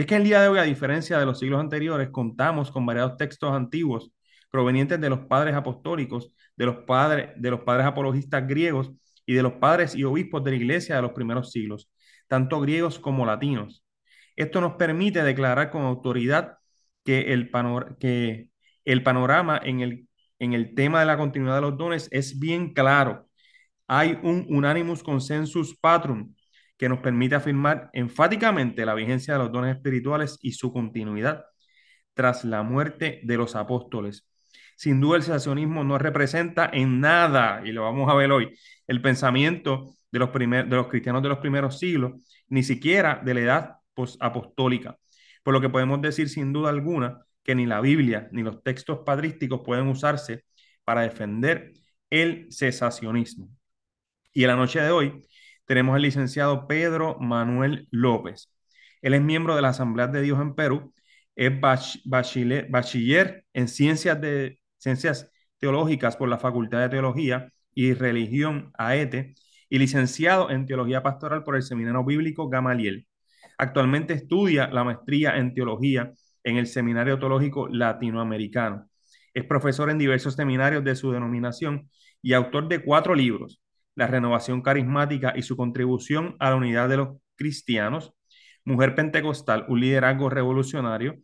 Es que el día de hoy, a diferencia de los siglos anteriores, contamos con variados textos antiguos provenientes de los padres apostólicos, de los padres, de los padres apologistas griegos y de los padres y obispos de la iglesia de los primeros siglos, tanto griegos como latinos. Esto nos permite declarar con autoridad que el, panorama en el, en el tema de la continuidad de los dones es bien claro. Hay un unanimus consensus patrum que nos permite afirmar enfáticamente la vigencia de los dones espirituales y su continuidad tras la muerte de los apóstoles. Sin duda el cesacionismo no representa en nada, y lo vamos a ver hoy, el pensamiento de los, primer, de los cristianos de los primeros siglos, ni siquiera de la edad apostólica. Por lo que podemos decir sin duda alguna que ni la Biblia ni los textos padrísticos pueden usarse para defender el cesacionismo. Y en la noche de hoy tenemos al licenciado Pedro Manuel López. Él es miembro de la Asamblea de Dios en Perú, es bachiller en ciencias, ciencias teológicas por la Facultad de Teología y Religión AETE y licenciado en Teología Pastoral por el Seminario Bíblico Gamaliel. Actualmente estudia la maestría en Teología en el Seminario Teológico Latinoamericano. Es profesor en diversos seminarios de su denominación y autor de cuatro libros, la renovación carismática y su contribución a la unidad de los cristianos, Mujer Pentecostal, un liderazgo revolucionario.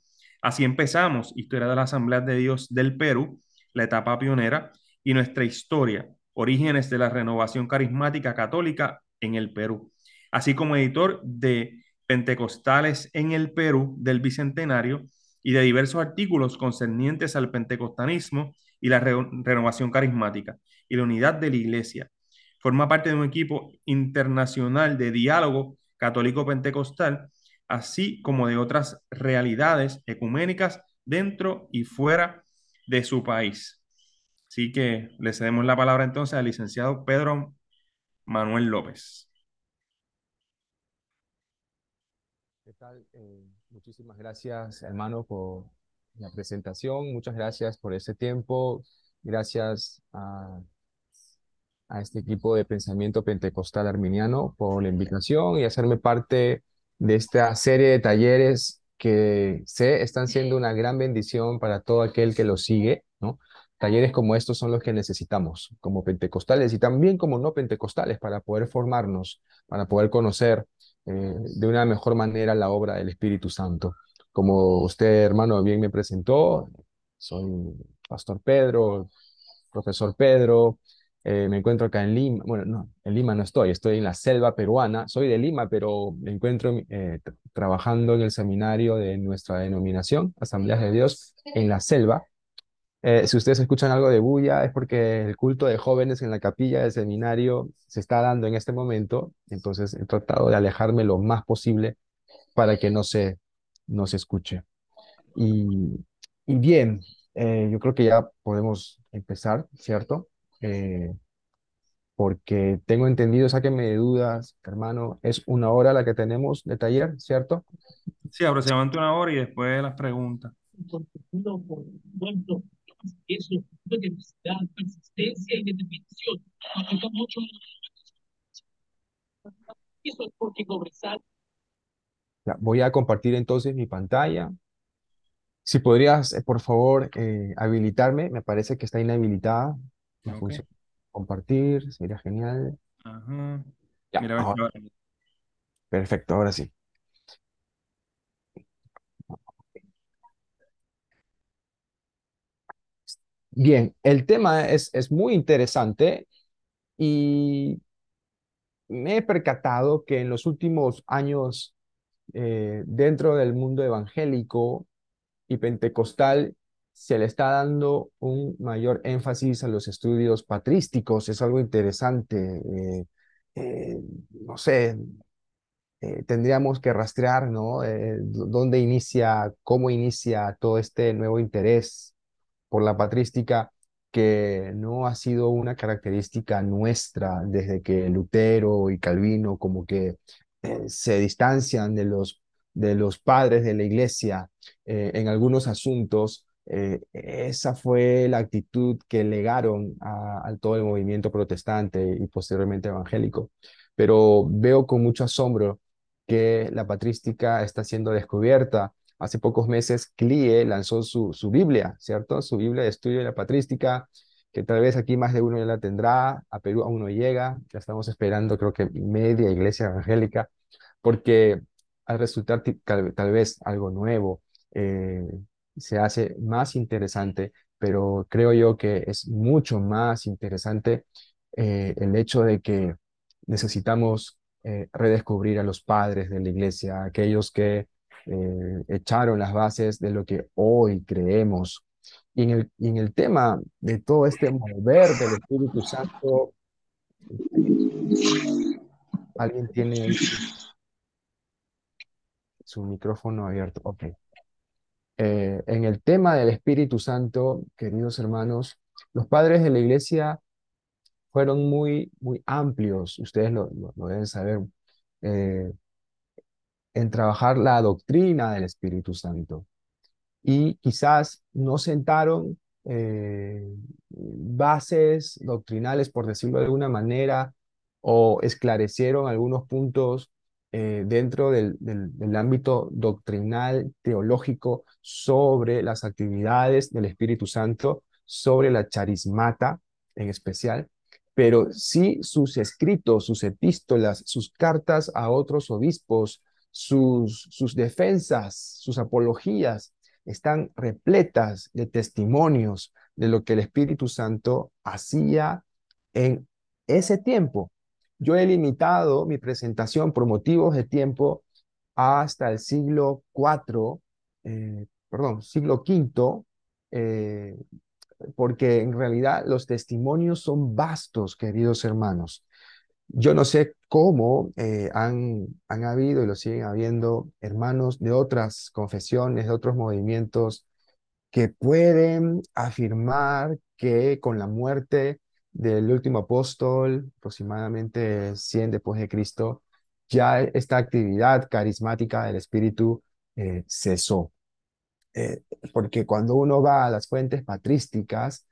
Así empezamos, Historia de la Asamblea de Dios del Perú, la etapa pionera, y nuestra historia, orígenes de la renovación carismática católica en el Perú, así como editor de Pentecostales en el Perú del Bicentenario y de diversos artículos concernientes al pentecostalismo y la renovación carismática y la unidad de la Iglesia, Forma parte de un equipo internacional de diálogo católico-pentecostal, así como de otras realidades ecuménicas dentro y fuera de su país. Así que le cedemos la palabra entonces al licenciado Pedro Manuel López. ¿Qué tal? Eh, muchísimas gracias, hermano, por la presentación. Muchas gracias por ese tiempo. Gracias a a este equipo de pensamiento pentecostal arminiano por la invitación y hacerme parte de esta serie de talleres que sé están siendo una gran bendición para todo aquel que lo sigue, ¿no? Talleres como estos son los que necesitamos como pentecostales y también como no pentecostales para poder formarnos, para poder conocer eh, de una mejor manera la obra del Espíritu Santo. Como usted, hermano, bien me presentó, soy Pastor Pedro, profesor Pedro, eh, me encuentro acá en Lima, bueno, no, en Lima no estoy, estoy en la selva peruana, soy de Lima, pero me encuentro eh, trabajando en el seminario de nuestra denominación, Asambleas de Dios, en la selva. Eh, si ustedes escuchan algo de bulla, es porque el culto de jóvenes en la capilla del seminario se está dando en este momento, entonces he tratado de alejarme lo más posible para que no se, no se escuche. Y, y bien, yo creo que ya podemos empezar, ¿cierto? Eh, porque tengo entendido, sáquenme de dudas, hermano, es una hora la que tenemos de taller, ¿cierto? Sí, aproximadamente una hora y después las preguntas. voy a compartir entonces mi pantalla. Si podrías, eh, por favor, eh, habilitarme, me parece que está inhabilitada. Compartir, sería genial. Perfecto, ahora sí. Bien, el tema es, es muy interesante y me he percatado que en los últimos años, eh, dentro del mundo evangélico y pentecostal, se le está dando un mayor énfasis a los estudios patrísticos, es algo interesante. Eh, eh, no sé, eh, tendríamos que rastrear, ¿no? ¿Dónde inicia, cómo inicia todo este nuevo interés por la patrística que no ha sido una característica nuestra desde que Lutero y Calvino como que se distancian de los, de los padres de la iglesia en algunos asuntos eh, esa fue la actitud que legaron a, todo el movimiento protestante y posteriormente evangélico. Pero veo con mucho asombro que la patrística está siendo descubierta. Hace pocos meses CLIE lanzó su, su Biblia, ¿cierto? Su Biblia de estudio de la patrística, que tal vez aquí más de uno ya la tendrá, a Perú aún no llega, ya estamos esperando creo que media iglesia evangélica, porque al resultar tal, vez algo nuevo, eh, se hace más interesante, pero creo yo que es mucho más interesante eh, el hecho de que necesitamos eh, redescubrir a los padres de la iglesia, aquellos que eh, echaron las bases de lo que hoy creemos. Y en, el, en el tema de todo este mover del Espíritu Santo, alguien tiene su micrófono abierto. Ok. Eh, en el tema del Espíritu Santo, queridos hermanos, los padres de la iglesia fueron muy, muy amplios, ustedes lo, deben saber, eh, en trabajar la doctrina del Espíritu Santo. Y quizás no sentaron eh, bases doctrinales, por decirlo de alguna manera, o esclarecieron algunos puntos eh, dentro del, ámbito doctrinal, teológico, sobre las actividades del Espíritu Santo, sobre la charismata en especial, pero sí sus escritos, sus epístolas, sus cartas a otros obispos, sus defensas, sus apologías, están repletas de testimonios de lo que el Espíritu Santo hacía en ese tiempo. Yo he limitado mi presentación por motivos de tiempo hasta el siglo IV, eh, perdón, siglo V, eh, porque en realidad los testimonios son vastos, queridos hermanos. Yo no sé cómo eh, han, han habido y lo siguen habiendo hermanos de otras confesiones, de otros movimientos, que pueden afirmar que con la muerte del último apóstol, aproximadamente 100 después de Cristo, ya esta actividad carismática del Espíritu eh, cesó. Eh, porque cuando uno va a las fuentes patrísticas,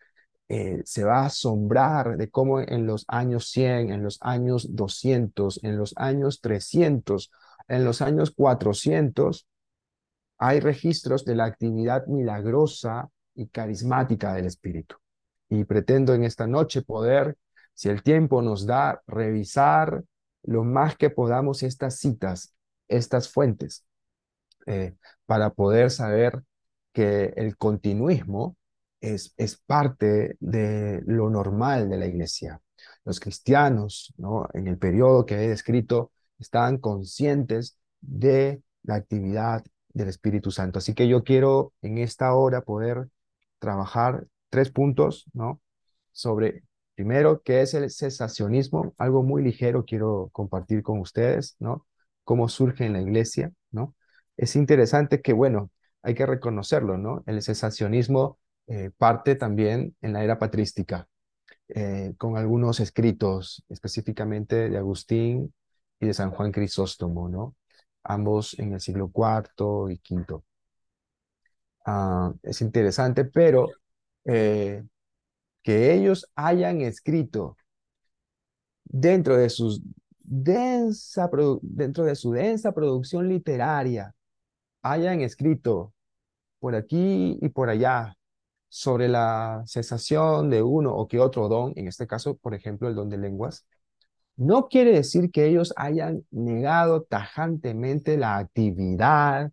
eh, se va a asombrar de cómo en los años 100, en los años 200, en los años 300, en los años 400, hay registros de la actividad milagrosa y carismática del Espíritu. Y pretendo en esta noche poder, si el tiempo nos da, revisar lo más que podamos estas citas, estas fuentes, eh, para poder saber que el continuismo es, es parte de lo normal de la iglesia. Los cristianos, ¿no? en el periodo que he descrito, estaban conscientes de la actividad del Espíritu Santo. Así que yo quiero en esta hora poder trabajar tres puntos, ¿no? Sobre, primero, qué es el cesacionismo, algo muy ligero quiero compartir con ustedes, ¿no? Cómo surge en la iglesia, ¿no? Es interesante que, bueno, hay que reconocerlo, ¿no? El cesacionismo eh, parte también en la era patrística, eh, con algunos escritos, específicamente de Agustín y de San Juan Crisóstomo, ¿no? Ambos en el siglo IV y V. Ah, es interesante, pero eh, que ellos hayan escrito dentro de, sus densa, dentro de su densa producción literaria, hayan escrito por aquí y por allá sobre la cesación de uno o que otro don, en este caso, por ejemplo, el don de lenguas, no quiere decir que ellos hayan negado tajantemente la actividad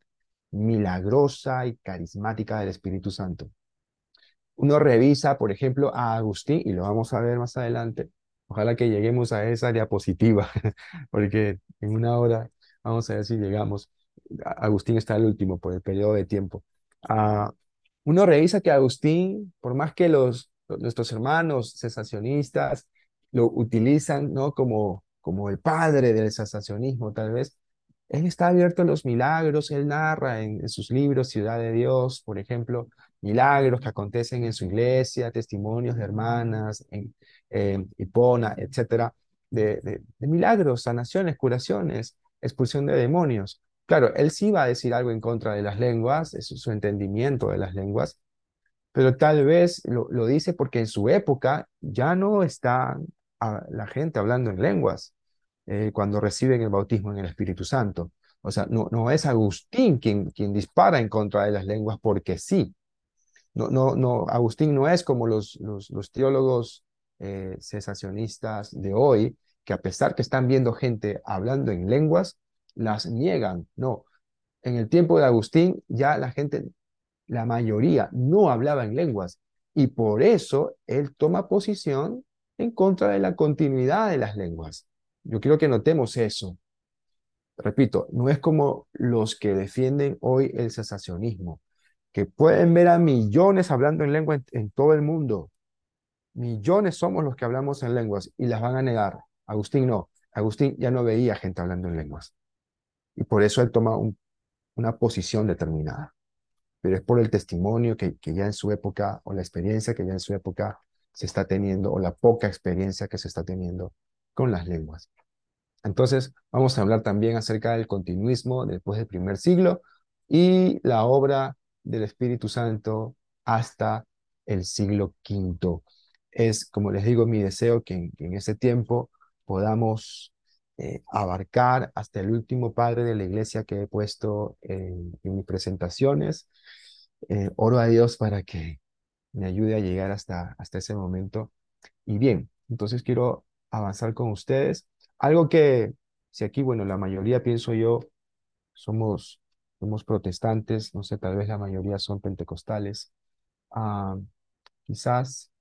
milagrosa y carismática del Espíritu Santo. Uno revisa, por ejemplo, a Agustín, y lo vamos a ver más adelante. Ojalá que lleguemos a esa diapositiva, porque en una hora vamos a ver si llegamos. Agustín está el último por el periodo de tiempo. Ah, uno revisa que Agustín, por más que los, nuestros hermanos cesacionistas lo utilizan ¿no? como, como el padre del cesacionismo, tal vez, él está abierto a los milagros, él narra en, sus libros Ciudad de Dios, por ejemplo, milagros que acontecen en su iglesia, testimonios de hermanas en Hipona, etcétera, de milagros, sanaciones, curaciones, expulsión de demonios. Claro, él sí va a decir algo en contra de las lenguas, es su entendimiento de las lenguas, pero tal vez lo, dice porque en su época ya no está la gente hablando en lenguas eh, cuando reciben el bautismo en el Espíritu Santo. O sea, no, no es Agustín quien, quien dispara en contra de las lenguas porque sí. No, no, no, Agustín no es como los, los, teólogos eh, cesacionistas de hoy, que a pesar que están viendo gente hablando en lenguas, las niegan. No, en el tiempo de Agustín ya la gente, la mayoría, no hablaba en lenguas y por eso él toma posición en contra de la continuidad de las lenguas. Yo quiero que notemos eso. Repito, no es como los que defienden hoy el cesacionismo, que pueden ver a millones hablando en lengua en, todo el mundo. Millones somos los que hablamos en lenguas y las van a negar. Agustín no. Agustín ya no veía gente hablando en lenguas. Y por eso él toma una posición determinada. Pero es por el testimonio que, que ya en su época, o la experiencia que ya en su época se está teniendo, o la poca experiencia que se está teniendo con las lenguas. Entonces, vamos a hablar también acerca del continuismo después del primer siglo y la obra del Espíritu Santo hasta el siglo V. Es, como les digo, mi deseo que en, ese tiempo podamos eh, abarcar hasta el último padre de la iglesia que he puesto en, mis presentaciones. Eh, oro a Dios para que me ayude a llegar hasta, hasta ese momento. Y bien, entonces quiero avanzar con ustedes. Algo que, si aquí, bueno, la mayoría pienso yo, somos somos protestantes, no sé, tal vez la mayoría son pentecostales. Ah, quizás,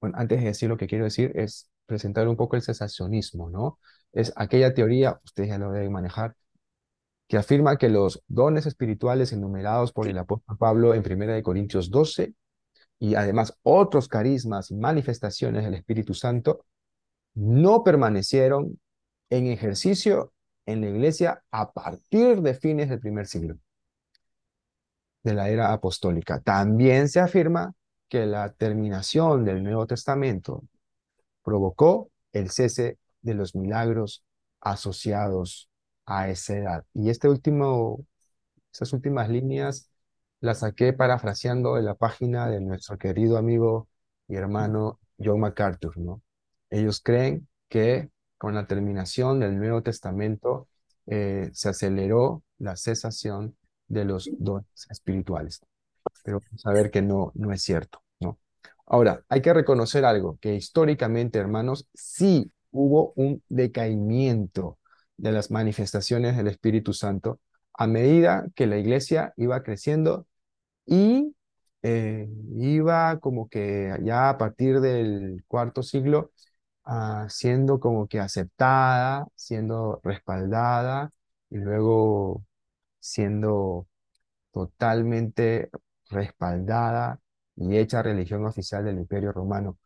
bueno, antes de decir lo que quiero decir, es presentar un poco el cesacionismo, ¿no? Es aquella teoría, ustedes ya lo deben manejar, que afirma que los dones espirituales enumerados por el apóstol Pablo en 1 Corintios 12 y además otros carismas y manifestaciones del Espíritu Santo no permanecieron en ejercicio en la iglesia a partir de fines del primer siglo de la era apostólica. También se afirma que la terminación del Nuevo Testamento provocó el cese de los milagros asociados a esa edad. Y este último, esas últimas líneas las saqué parafraseando en la página de nuestro querido amigo y hermano John MacArthur, ¿no? Ellos creen que con la terminación del Nuevo Testamento eh, se aceleró la cesación de los dones espirituales. Pero ver que no, no es cierto. Ahora, hay que reconocer algo, que históricamente, hermanos, sí hubo un decaimiento de las manifestaciones del Espíritu Santo a medida que la iglesia iba creciendo y eh, iba como que ya a partir del cuarto siglo Ah, siendo como que aceptada, siendo respaldada y luego siendo totalmente respaldada y hecha religión oficial del Imperio Romano.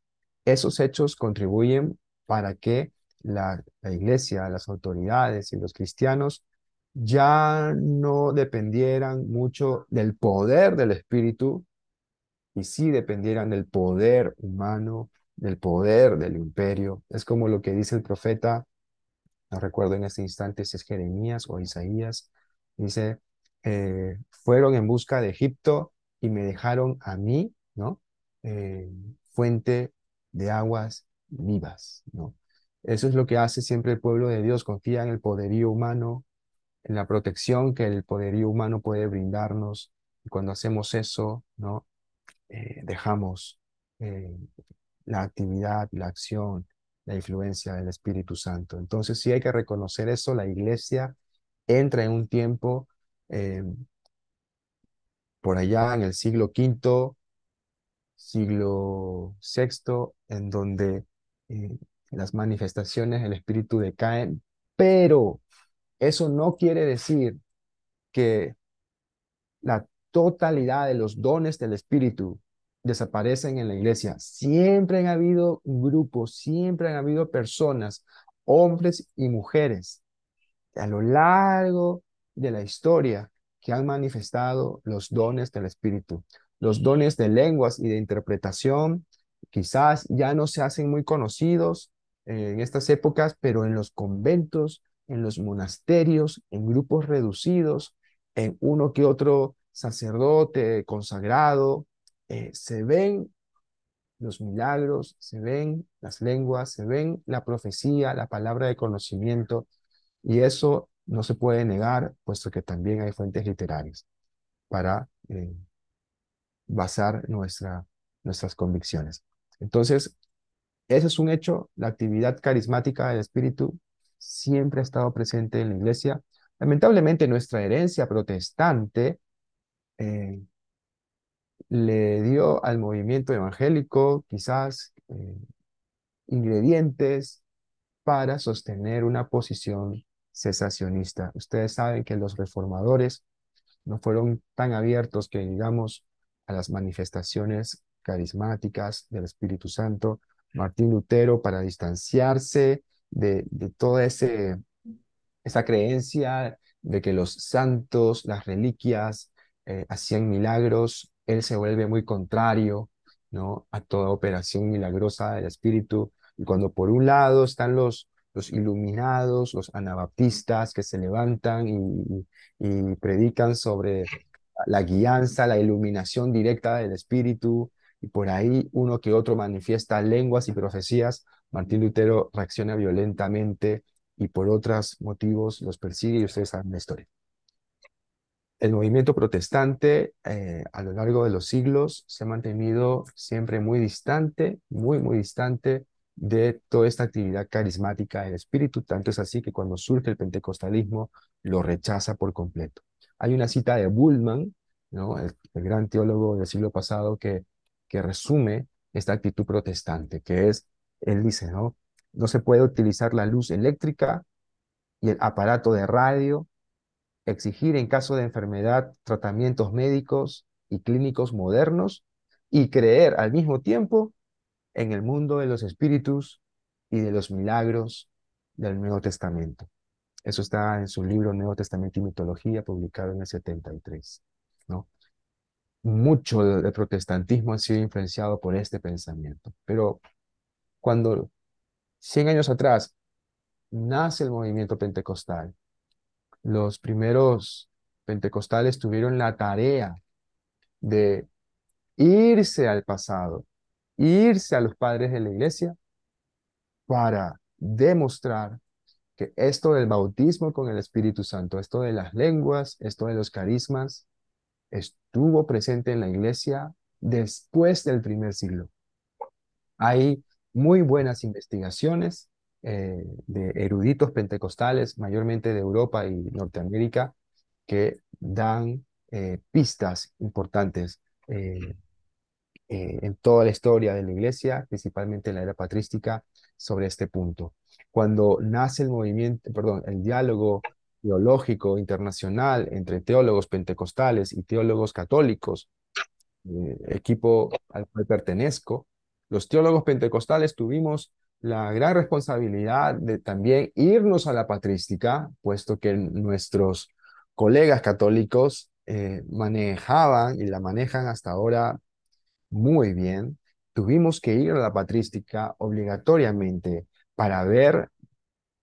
Esos hechos contribuyen para que la, la iglesia, las autoridades y los cristianos ya no dependieran mucho del poder del Espíritu y sí dependieran del poder humano del poder del imperio. Es como lo que dice el profeta, no recuerdo en este instante si es Jeremías o Isaías, dice, eh, fueron en busca de Egipto y me dejaron a mí, ¿no? Eh, fuente de aguas vivas, ¿no? Eso es lo que hace siempre el pueblo de Dios, confía en el poderío humano, en la protección que el poderío humano puede brindarnos. Y cuando hacemos eso, ¿no? Eh, dejamos la actividad, la acción, la influencia del Espíritu Santo. Entonces sí hay que reconocer eso, la iglesia entra en un tiempo eh, por allá en el siglo V, siglo VI, en donde eh, las manifestaciones del Espíritu decaen, pero eso no quiere decir que la totalidad de los dones del Espíritu desaparecen en la iglesia. Siempre han habido grupos, siempre han habido personas, hombres y mujeres, a lo largo de la historia que han manifestado los dones del Espíritu. Los dones de lenguas y de interpretación quizás ya no se hacen muy conocidos en estas épocas, pero en los conventos, en los monasterios, en grupos reducidos, en uno que otro sacerdote consagrado, eh, se ven los milagros se ven, las lenguas se ven, la profecía, la palabra de conocimiento, y eso no se puede negar, puesto que también hay fuentes literarias para eh, basar nuestra, nuestras convicciones. Entonces, ese es un hecho, la actividad carismática del Espíritu siempre ha estado presente en la iglesia. Lamentablemente nuestra herencia protestante eh, le dio al movimiento evangélico quizás eh, ingredientes para sostener una posición cesacionista. Ustedes saben que los reformadores no fueron tan abiertos que digamos a las manifestaciones carismáticas del Espíritu Santo. Martín Lutero, para distanciarse de, toda ese, esa creencia de que los santos, las reliquias, eh, hacían milagros, él se vuelve muy contrario ¿no? a toda operación milagrosa del Espíritu. Y cuando por un lado están los, iluminados, los anabaptistas que se levantan y, y predican sobre la guianza, la iluminación directa del Espíritu, y por ahí uno que otro manifiesta lenguas y profecías, Martín Lutero reacciona violentamente y por otros motivos los persigue y ustedes saben la historia. El movimiento protestante eh, a lo largo de los siglos se ha mantenido siempre muy distante, muy, muy distante de toda esta actividad carismática del espíritu, tanto es así que cuando surge el pentecostalismo lo rechaza por completo. Hay una cita de Bullman, ¿no? el, gran teólogo del siglo pasado, que, que resume esta actitud protestante, que es, él dice, ¿no? no se puede utilizar la luz eléctrica y el aparato de radio exigir en caso de enfermedad tratamientos médicos y clínicos modernos y creer al mismo tiempo en el mundo de los espíritus y de los milagros del Nuevo Testamento. Eso está en su libro Nuevo Testamento y Mitología, publicado en el 73. ¿no? Mucho del protestantismo ha sido influenciado por este pensamiento. Pero cuando 100 años atrás nace el movimiento pentecostal, los primeros pentecostales tuvieron la tarea de irse al pasado, irse a los padres de la iglesia para demostrar que esto del bautismo con el Espíritu Santo, esto de las lenguas, esto de los carismas, estuvo presente en la iglesia después del primer siglo. Hay muy buenas investigaciones eh, de eruditos pentecostales, mayormente de Europa y Norteamérica, que dan eh, pistas importantes eh, en toda la historia de la iglesia, principalmente en la era patrística, sobre este punto. Cuando nace el movimiento, perdón, el diálogo teológico internacional entre teólogos pentecostales y teólogos católicos, equipo al cual pertenezco, los teólogos pentecostales tuvimos la gran responsabilidad de también irnos a la patrística, puesto que nuestros colegas católicos eh, manejaban y la manejan hasta ahora muy bien. Tuvimos que ir a la patrística obligatoriamente para ver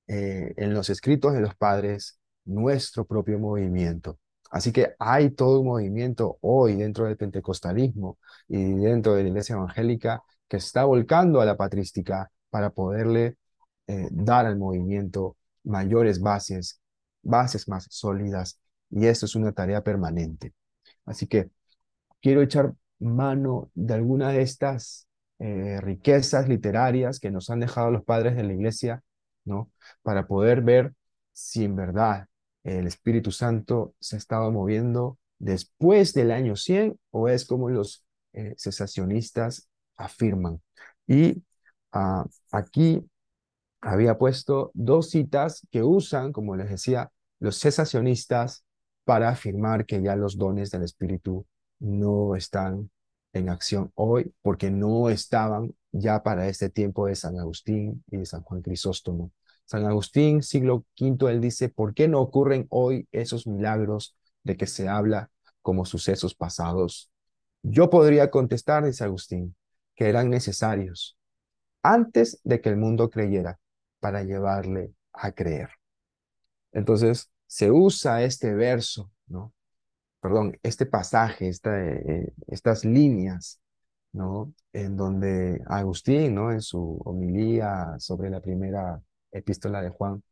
eh, en los escritos de los padres nuestro propio movimiento. Así que hay todo un movimiento hoy dentro del pentecostalismo y dentro de la iglesia evangélica que está volcando a la patrística para poderle eh, dar al movimiento mayores bases, bases más sólidas, y esto es una tarea permanente. Así que quiero echar mano de alguna de estas eh, riquezas literarias que nos han dejado los padres de la iglesia, ¿no? Para poder ver si en verdad el Espíritu Santo se ha estado moviendo después del año 100 o es como los eh, cesacionistas afirman. Y Ah, aquí había puesto dos citas que usan, como les decía, los cesacionistas para afirmar que ya los dones del Espíritu no están en acción hoy, porque no estaban ya para este tiempo de San Agustín y de San Juan Crisóstomo. San Agustín, siglo V, él dice, ¿por qué no ocurren hoy esos milagros de que se habla como sucesos pasados? Yo podría contestar, dice Agustín, que eran necesarios, antes de que el mundo creyera para llevarle a creer. Entonces, se usa este verso, ¿no? Perdón, este pasaje, esta, eh, estas líneas ¿no? En donde Agustín, ¿no? En su homilía sobre la primera epístola de Juan,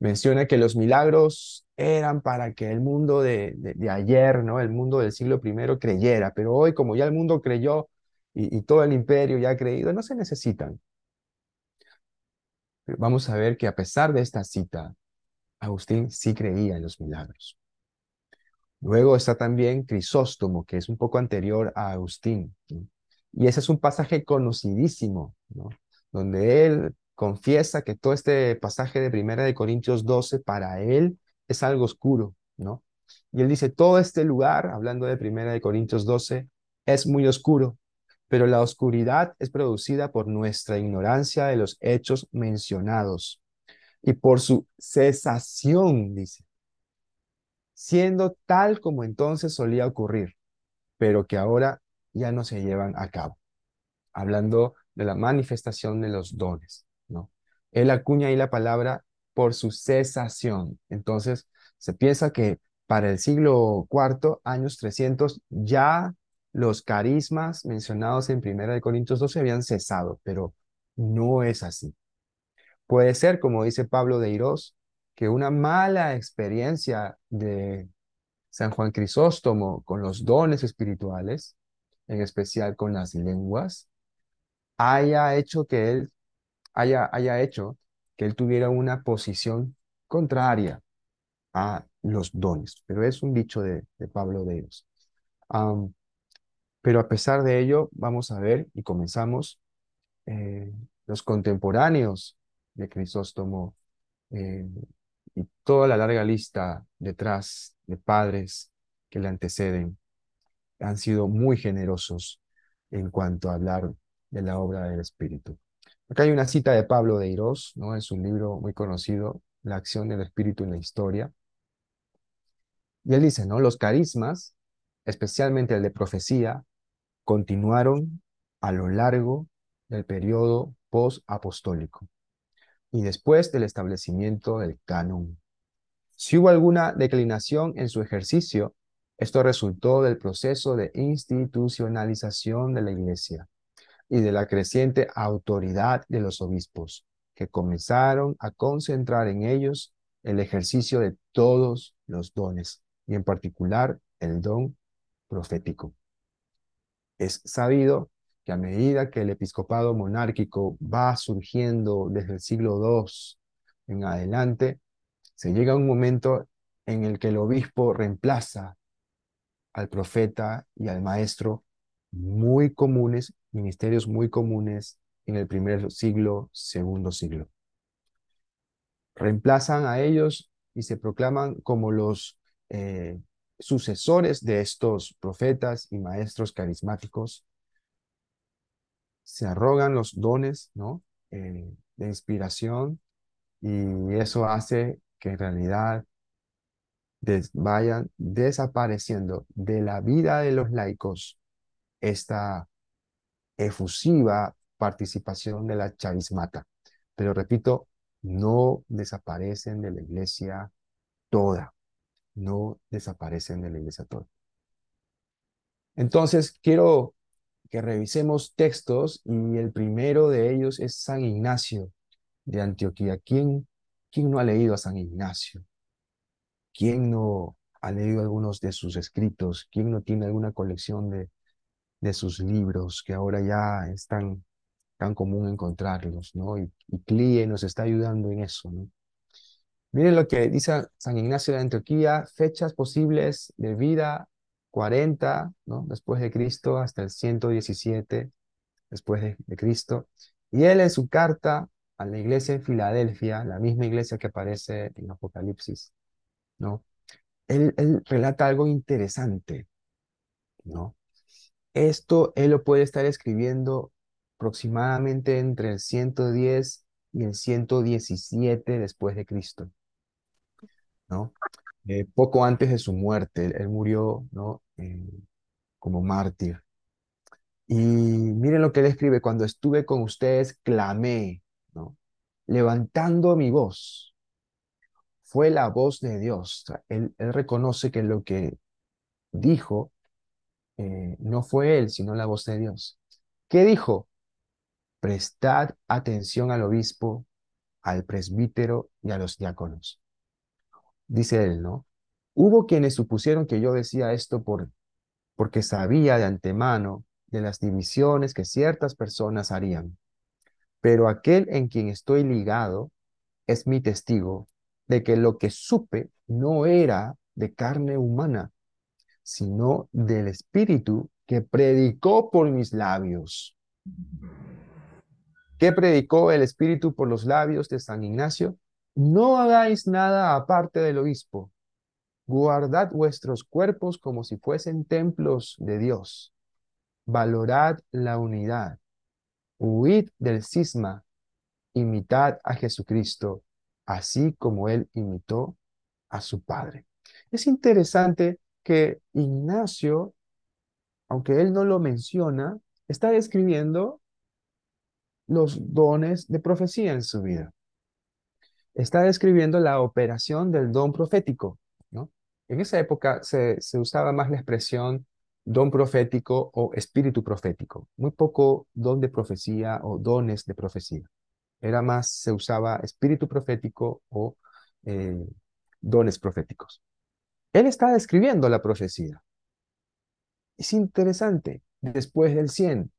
menciona que los milagros eran para que el mundo de, de, ayer, ¿no? El mundo del siglo I creyera, pero hoy como ya el mundo creyó y, todo el imperio ya ha creído, no se necesitan. Vamos a ver que a pesar de esta cita, Agustín sí creía en los milagros. Luego está también Crisóstomo, que es un poco anterior a Agustín. Y ese es un pasaje conocidísimo, ¿no? donde él confiesa que todo este pasaje de Primera de Corintios 12 para él es algo oscuro, ¿no? Y él dice, todo este lugar, hablando de Primera de Corintios 12, es muy oscuro, pero la oscuridad es producida por nuestra ignorancia de los hechos mencionados y por su cesación, dice, siendo tal como entonces solía ocurrir, pero que ahora ya no se llevan a cabo. Hablando de la manifestación de los dones, ¿no? Él acuña ahí la palabra por su cesación. Entonces, se piensa que para el siglo IV, años 300, ya los carismas mencionados en Primera de Corintios 12 habían cesado, pero no es así. Puede ser, como dice Pablo de Irós, que una mala experiencia de San Juan Crisóstomo con los dones espirituales, en especial con las lenguas, haya hecho que él haya, haya hecho que él tuviera una posición contraria a los dones. Pero es un dicho de, Pablo de Irós. Pero a pesar de ello, vamos a ver y comenzamos eh, los contemporáneos de Crisóstomo eh, y toda la larga lista detrás de padres que le anteceden han sido muy generosos en cuanto a hablar de la obra del Espíritu. Acá hay una cita de Pablo de Irós, ¿no? Es un libro muy conocido, La acción del Espíritu en la historia. Y él dice, ¿no? Los carismas, especialmente el de profecía, continuaron a lo largo del periodo post-apostólico y después del establecimiento del canon. Si hubo alguna declinación en su ejercicio, esto resultó del proceso de institucionalización de la Iglesia y de la creciente autoridad de los obispos, que comenzaron a concentrar en ellos el ejercicio de todos los dones, y en particular el don profético. Es sabido que a medida que el episcopado monárquico va surgiendo desde el siglo II en adelante, se llega a un momento en el que el obispo reemplaza al profeta y al maestro muy comunes, ministerios muy comunes en el primer siglo, segundo siglo. Reemplazan a ellos y se proclaman como los eh, sucesores de estos profetas y maestros carismáticos se arrogan los dones. Eh, de inspiración y eso hace que en realidad vayan desapareciendo de la vida de los laicos esta efusiva participación de la charismata. Pero repito, no desaparecen de la iglesia toda, no desaparecen de la iglesia toda. Entonces, quiero que revisemos textos y el primero de ellos es San Ignacio de Antioquía. ¿Quién, quién no ha leído a San Ignacio? ¿Quién no ha leído algunos de sus escritos? ¿Quién no tiene alguna colección de, de sus libros que ahora ya es tan, tan común encontrarlos, ¿no? Y, y Clie nos está ayudando en eso, ¿no? Miren lo que dice San Ignacio de Antioquía, fechas posibles de vida 40, ¿no? Después de Cristo hasta el 117 después de, Cristo. Y él en su carta a la iglesia en Filadelfia, la misma iglesia que aparece en Apocalipsis, ¿no? Él, él relata algo interesante, ¿no? Esto él lo puede estar escribiendo aproximadamente entre el 110 y el 117 después de Cristo, Eh, poco antes de su muerte, él, murió. Eh, como mártir. Y miren lo que él escribe, cuando estuve con ustedes, clamé, levantando mi voz. Fue la voz de Dios. él, reconoce que lo que dijo eh, no fue él, sino la voz de Dios. ¿Qué dijo? Prestad atención al obispo, al presbítero y a los diáconos. Dice él, ¿no? Hubo quienes supusieron que yo decía esto por, porque sabía de antemano de las divisiones que ciertas personas harían. Pero aquel en quien estoy ligado es mi testigo de que lo que supe no era de carne humana, sino del Espíritu que predicó por mis labios. ¿Qué predicó el Espíritu por los labios de San Ignacio? No hagáis nada aparte del obispo. Guardad vuestros cuerpos como si fuesen templos de Dios. Valorad la unidad. Huid del cisma. Imitad a Jesucristo, así como él imitó a su Padre. Es interesante que Ignacio, aunque él no lo menciona, está describiendo los dones de profecía en su vida. Está describiendo la operación del don profético, ¿no? En esa época se, se usaba más la expresión don profético o espíritu profético, muy poco don de profecía o dones de profecía. Era más, se usaba espíritu profético o eh, dones proféticos. Él está describiendo la profecía. Es interesante, después del 100,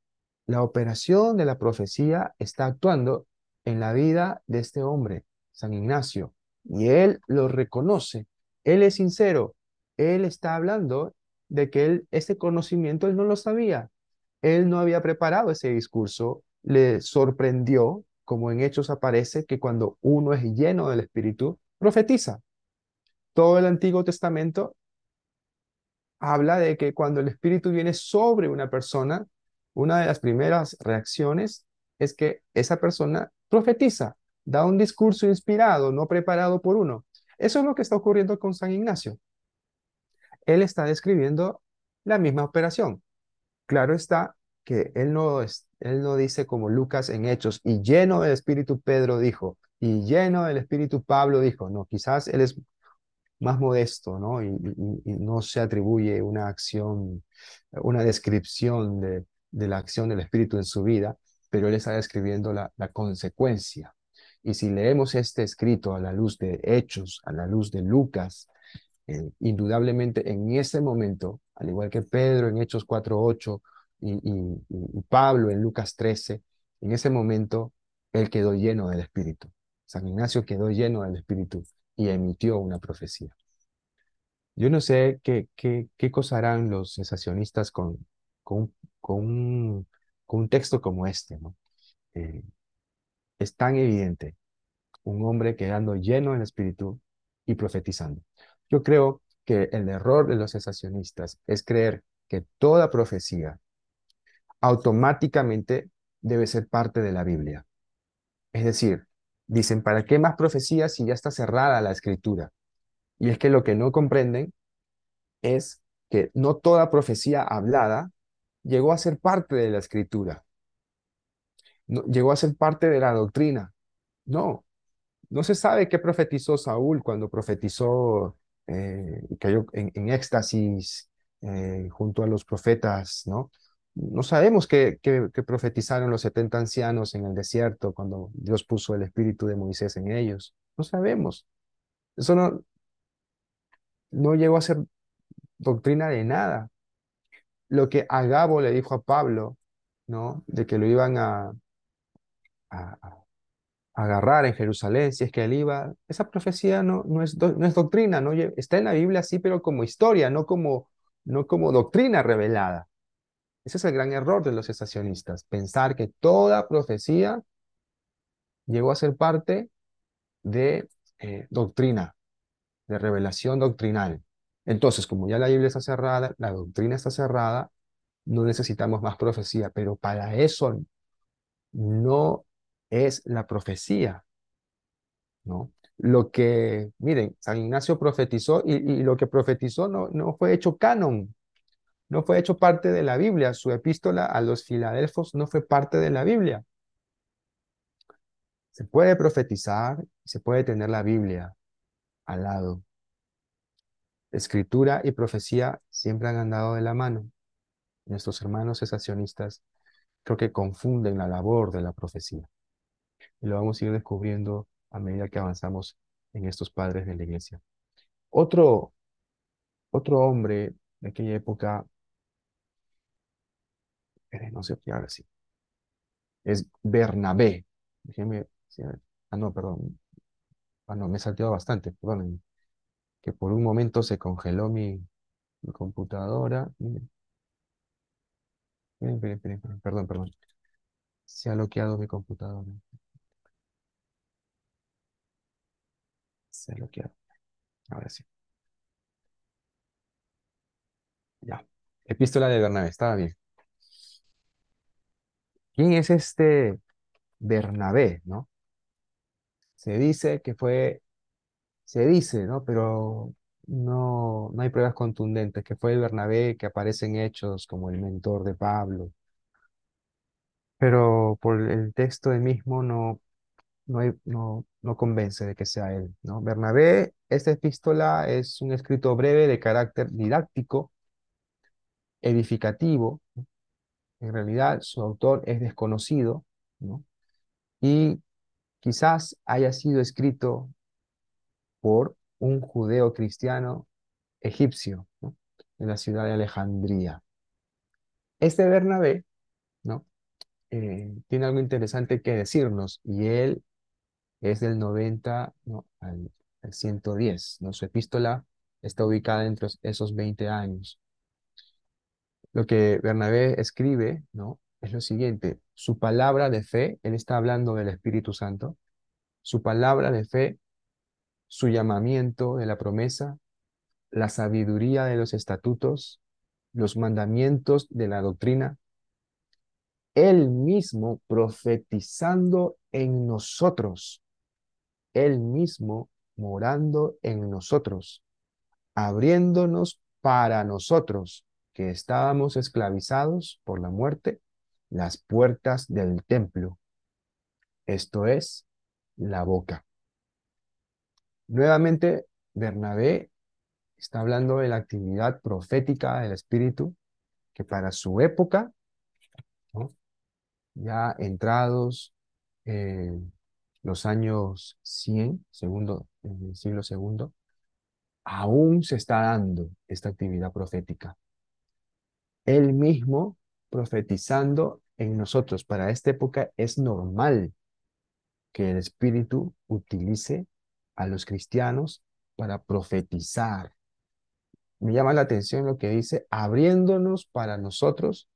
la operación de la profecía está actuando en la vida de este hombre, San Ignacio, y él lo reconoce. Él es sincero. Él está hablando de que él, ese conocimiento él no lo sabía. Él no había preparado ese discurso. Le sorprendió, como en Hechos aparece, que cuando uno es lleno del Espíritu, profetiza. Todo el Antiguo Testamento habla de que cuando el Espíritu viene sobre una persona, una de las primeras reacciones es que esa persona profetiza, da un discurso inspirado, no preparado por uno. Eso es lo que está ocurriendo con San Ignacio. Él está describiendo la misma operación. Claro está que él no, él no dice como Lucas en Hechos, y lleno del Espíritu Pedro dijo, y lleno del Espíritu Pablo dijo, no, quizás él es más modesto, ¿no? Y, no se atribuye una acción, una descripción de, de la acción del Espíritu en su vida, pero él está describiendo la, consecuencia. Y si leemos este escrito a la luz de Hechos, a la luz de Lucas, eh, indudablemente en ese momento, al igual que Pedro en Hechos 4.8 y, y, Pablo en Lucas 13, en ese momento él quedó lleno del Espíritu. San Ignacio quedó lleno del Espíritu y emitió una profecía. Yo no sé qué, qué, qué cosa harán los sensacionistas con, con, con un texto como este. ¿no? Eh, es tan evidente un hombre quedando lleno del espíritu y profetizando. Yo creo que el error de los sensacionistas es creer que toda profecía automáticamente debe ser parte de la Biblia. Es decir, dicen, ¿para qué más profecías si ya está cerrada la escritura? Y es que lo que no comprenden es que no toda profecía hablada llegó a ser parte de la escritura. No, llegó a ser parte de la doctrina. No, no se sabe qué profetizó Saúl cuando profetizó, eh, cayó en, éxtasis eh, junto a los profetas, ¿no? No sabemos qué, qué, profetizaron los 70 ancianos en el desierto cuando Dios puso el espíritu de Moisés en ellos. No sabemos. Eso no, no llegó a ser doctrina de nada lo que Agabo le dijo a Pablo, ¿no? De que lo iban a, agarrar en Jerusalén, si es que él iba, esa profecía no, no, es, no es doctrina, no, está en la Biblia sí, pero como historia, no como, no como doctrina revelada. Ese es el gran error de los estacionistas, pensar que toda profecía llegó a ser parte de eh, doctrina, de revelación doctrinal. Entonces, como ya la Biblia está cerrada, la doctrina está cerrada, no necesitamos más profecía, pero para eso no es la profecía, ¿no? Lo que, miren, San Ignacio profetizó y, lo que profetizó no, no fue hecho canon, no fue hecho parte de la Biblia. Su epístola a los filadelfos no fue parte de la Biblia. Se puede profetizar, se puede tener la Biblia al lado, Escritura y profecía siempre han andado de la mano. Nuestros hermanos cesacionistas creo que confunden la labor de la profecía. Y lo vamos a ir descubriendo a medida que avanzamos en estos padres de la iglesia. Otro, otro hombre de aquella época, eh, no sé, ahora sí, es Bernabé. Déjenme, ah, no, perdón. Ah, no, me he salteado bastante, perdón. Que por un momento se congeló mi, mi computadora. perdón, perdón. Se ha bloqueado mi computadora. Ha bloqueado. Ahora sí. Ya. Epístola de Bernabé, estaba bien. ¿Quién es este Bernabé, no? Se dice que fue, se dice, ¿no? Pero no, no hay pruebas contundentes, que fue el Bernabé que aparece en Hechos como el mentor de Pablo. Pero por el texto mismo no, no, no, no convence de que sea él, ¿no? Bernabé, esta epístola es un escrito breve de carácter didáctico, edificativo. En realidad su autor es desconocido, ¿no? Y quizás haya sido escrito por un judeo cristiano egipcio, en la ciudad de Alejandría. Este Bernabé, ¿no? Eh, tiene algo interesante que decirnos y él es del 90 ¿no? al, 110. ¿no? Su epístola está ubicada entre esos 20 años. Lo que Bernabé escribe ¿no? es lo siguiente, su palabra de fe, él está hablando del Espíritu Santo, su palabra de fe, su llamamiento de la promesa, la sabiduría de los estatutos, los mandamientos de la doctrina, él mismo profetizando en nosotros, él mismo morando en nosotros, abriéndonos para nosotros, que estábamos esclavizados por la muerte, las puertas del templo, esto es, la boca. Nuevamente, Bernabé está hablando de la actividad profética del Espíritu, que para su época, ya entrados los años 100, segundo, en el siglo segundo, aún se está dando esta actividad profética. Él mismo profetizando en nosotros. Para esta época es normal que el Espíritu utilice a los cristianos para profetizar. Me llama la atención lo que dice, abriéndonos para nosotros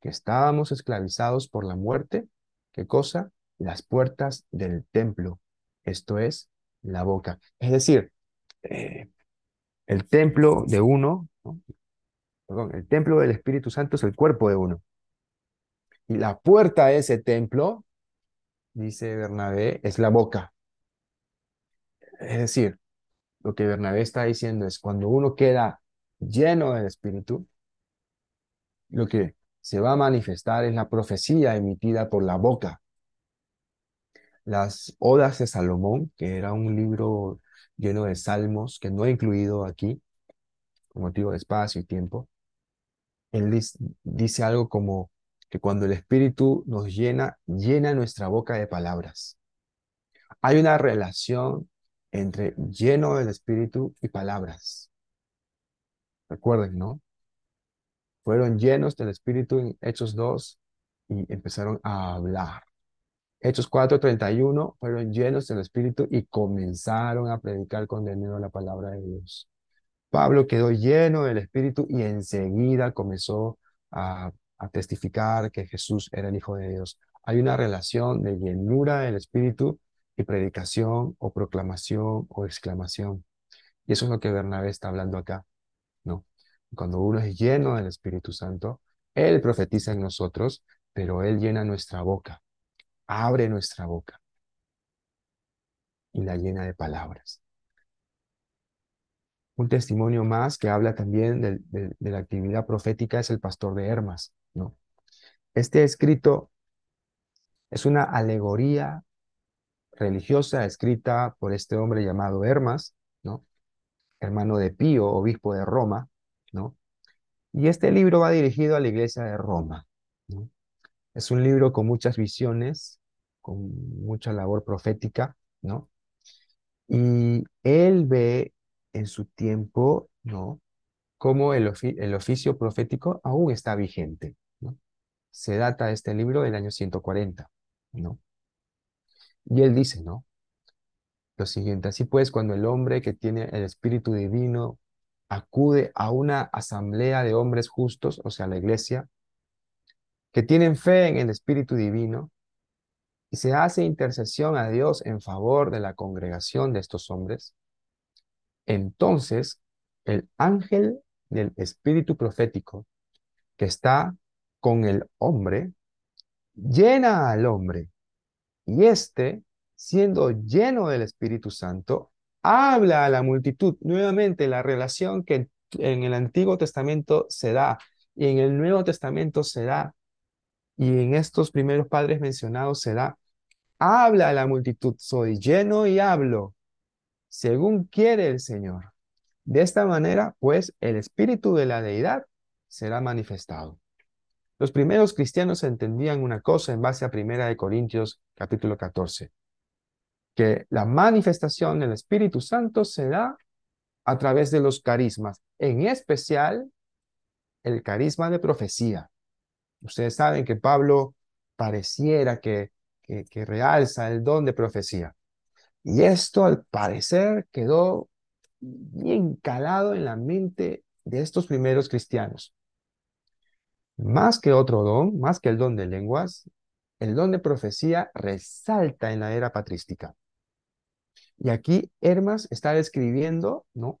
que estábamos esclavizados por la muerte. ¿Qué cosa? Las puertas del templo. Esto es la boca. Es decir, eh, el templo de uno, perdón, el templo del Espíritu Santo es el cuerpo de uno. Y la puerta de ese templo, dice Bernabé, es la boca. Es decir, lo que Bernabé está diciendo es cuando uno queda lleno del Espíritu, lo que se va a manifestar es la profecía emitida por la boca. Las Odas de Salomón, que era un libro lleno de salmos que no he incluido aquí, por motivo de espacio y tiempo, él dice algo como que cuando el Espíritu nos llena, llena nuestra boca de palabras. Hay una relación entre lleno del Espíritu y palabras. Recuerden, ¿no? Fueron llenos del Espíritu en Hechos 2 y empezaron a hablar. Hechos 4:31 fueron llenos del Espíritu y comenzaron a predicar con denuedo la palabra de Dios. Pablo quedó lleno del Espíritu y enseguida comenzó a, a testificar que Jesús era el Hijo de Dios. Hay una relación de llenura del Espíritu y predicación o proclamación o exclamación. Y eso es lo que Bernabé está hablando acá, ¿no? Cuando uno es lleno del Espíritu Santo, Él profetiza en nosotros, pero Él llena nuestra boca, abre nuestra boca y la llena de palabras. Un testimonio más que habla también de, la actividad profética es el pastor de Hermas, ¿no? Este escrito es una alegoría religiosa escrita por este hombre llamado Hermas, ¿no? hermano de Pío, obispo de Roma, ¿no? Y este libro va dirigido a la iglesia de Roma, ¿no? Es un libro con muchas visiones, con mucha labor profética, ¿no? Y él ve en su tiempo, ¿no? Cómo el, oficio profético aún está vigente, ¿no? Se data este libro del año 140, ¿no? Y él dice, ¿no? Lo siguiente, así pues, cuando el hombre que tiene el Espíritu Divino acude a una asamblea de hombres justos, o sea, la iglesia, que tienen fe en el Espíritu Divino, y se hace intercesión a Dios en favor de la congregación de estos hombres, entonces el ángel del Espíritu profético que está con el hombre, llena al hombre, y éste, siendo lleno del Espíritu Santo, habla a la multitud. Nuevamente, la relación que en el Antiguo Testamento se da y en el Nuevo Testamento se da, y en estos primeros padres mencionados se da Habla a la multitud, soy lleno y hablo, según quiere el Señor. De esta manera, pues, el espíritu de la deidad será manifestado. Los primeros cristianos entendían una cosa en base a Primera de Corintios capítulo 14, que la manifestación del Espíritu Santo se da a través de los carismas, en especial el carisma de profecía. Ustedes saben que Pablo pareciera que que, realza el don de profecía. Y esto al parecer quedó bien calado en la mente de estos primeros cristianos. Más que otro don, más que el don de lenguas, el don de profecía resalta en la era patrística. Y aquí Hermas está describiendo, ¿no?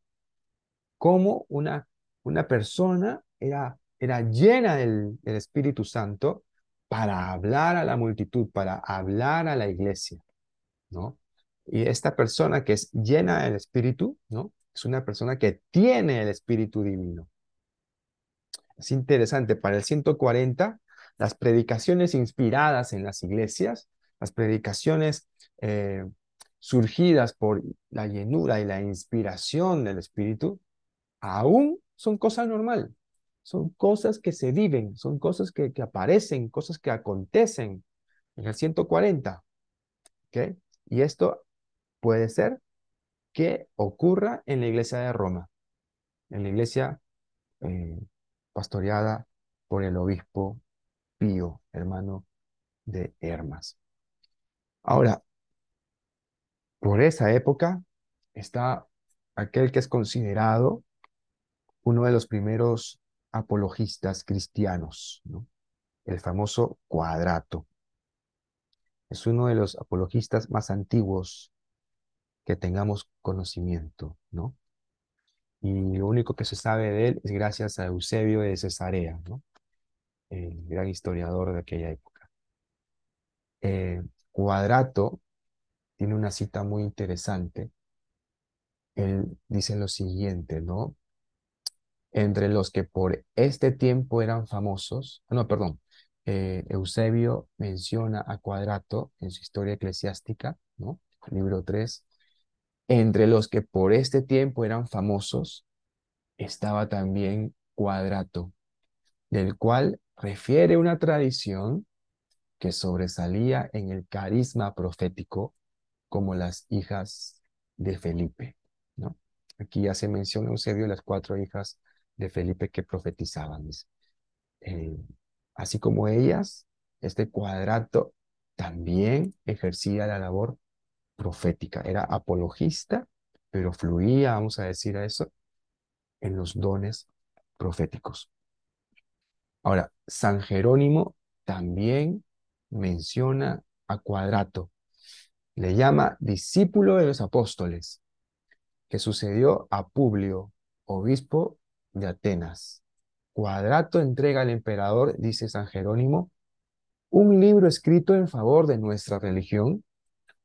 Cómo una, una persona era, era llena del, Espíritu Santo para hablar a la multitud, para hablar a la iglesia, ¿no? Y esta persona que es llena del Espíritu, ¿no? Es una persona que tiene el Espíritu Divino. Es interesante, para el 140, las predicaciones inspiradas en las iglesias, las predicaciones eh, surgidas por la llenura y la inspiración del Espíritu, aún son cosas normales son cosas que se viven, son cosas que, aparecen, cosas que acontecen en el 140. ¿ok? Y esto puede ser que ocurra en la iglesia de Roma, en la iglesia eh, pastoreada por el obispo Pío, hermano de Hermas. Ahora, por esa época está aquel que es considerado uno de los primeros apologistas cristianos, ¿no? el famoso cuadrato. Es uno de los apologistas más antiguos que tengamos conocimiento, ¿no? Y lo único que se sabe de él es gracias a Eusebio de Cesarea, ¿no? El gran historiador de aquella época. Eh, cuadrato tiene una cita muy interesante. Él dice lo siguiente, ¿no? Entre los que por este tiempo eran famosos, no, perdón, eh, Eusebio menciona a Cuadrato en su historia eclesiástica, ¿no? Libro 3, entre los que por este tiempo eran famosos, estaba también Cuadrato, del cual refiere una tradición que sobresalía en el carisma profético como las hijas de Felipe, ¿no? Aquí hace mención Eusebio las cuatro hijas de Felipe que profetizaban. Eh, así como ellas, este cuadrato también ejercía la labor profética. Era apologista, pero fluía, vamos a decir a eso, en los dones proféticos. Ahora, San Jerónimo también menciona a Cuadrato. Le llama discípulo de los apóstoles, que sucedió a Publio, obispo de Atenas. Cuadrato entrega al emperador, dice San Jerónimo, un libro escrito en favor de nuestra religión,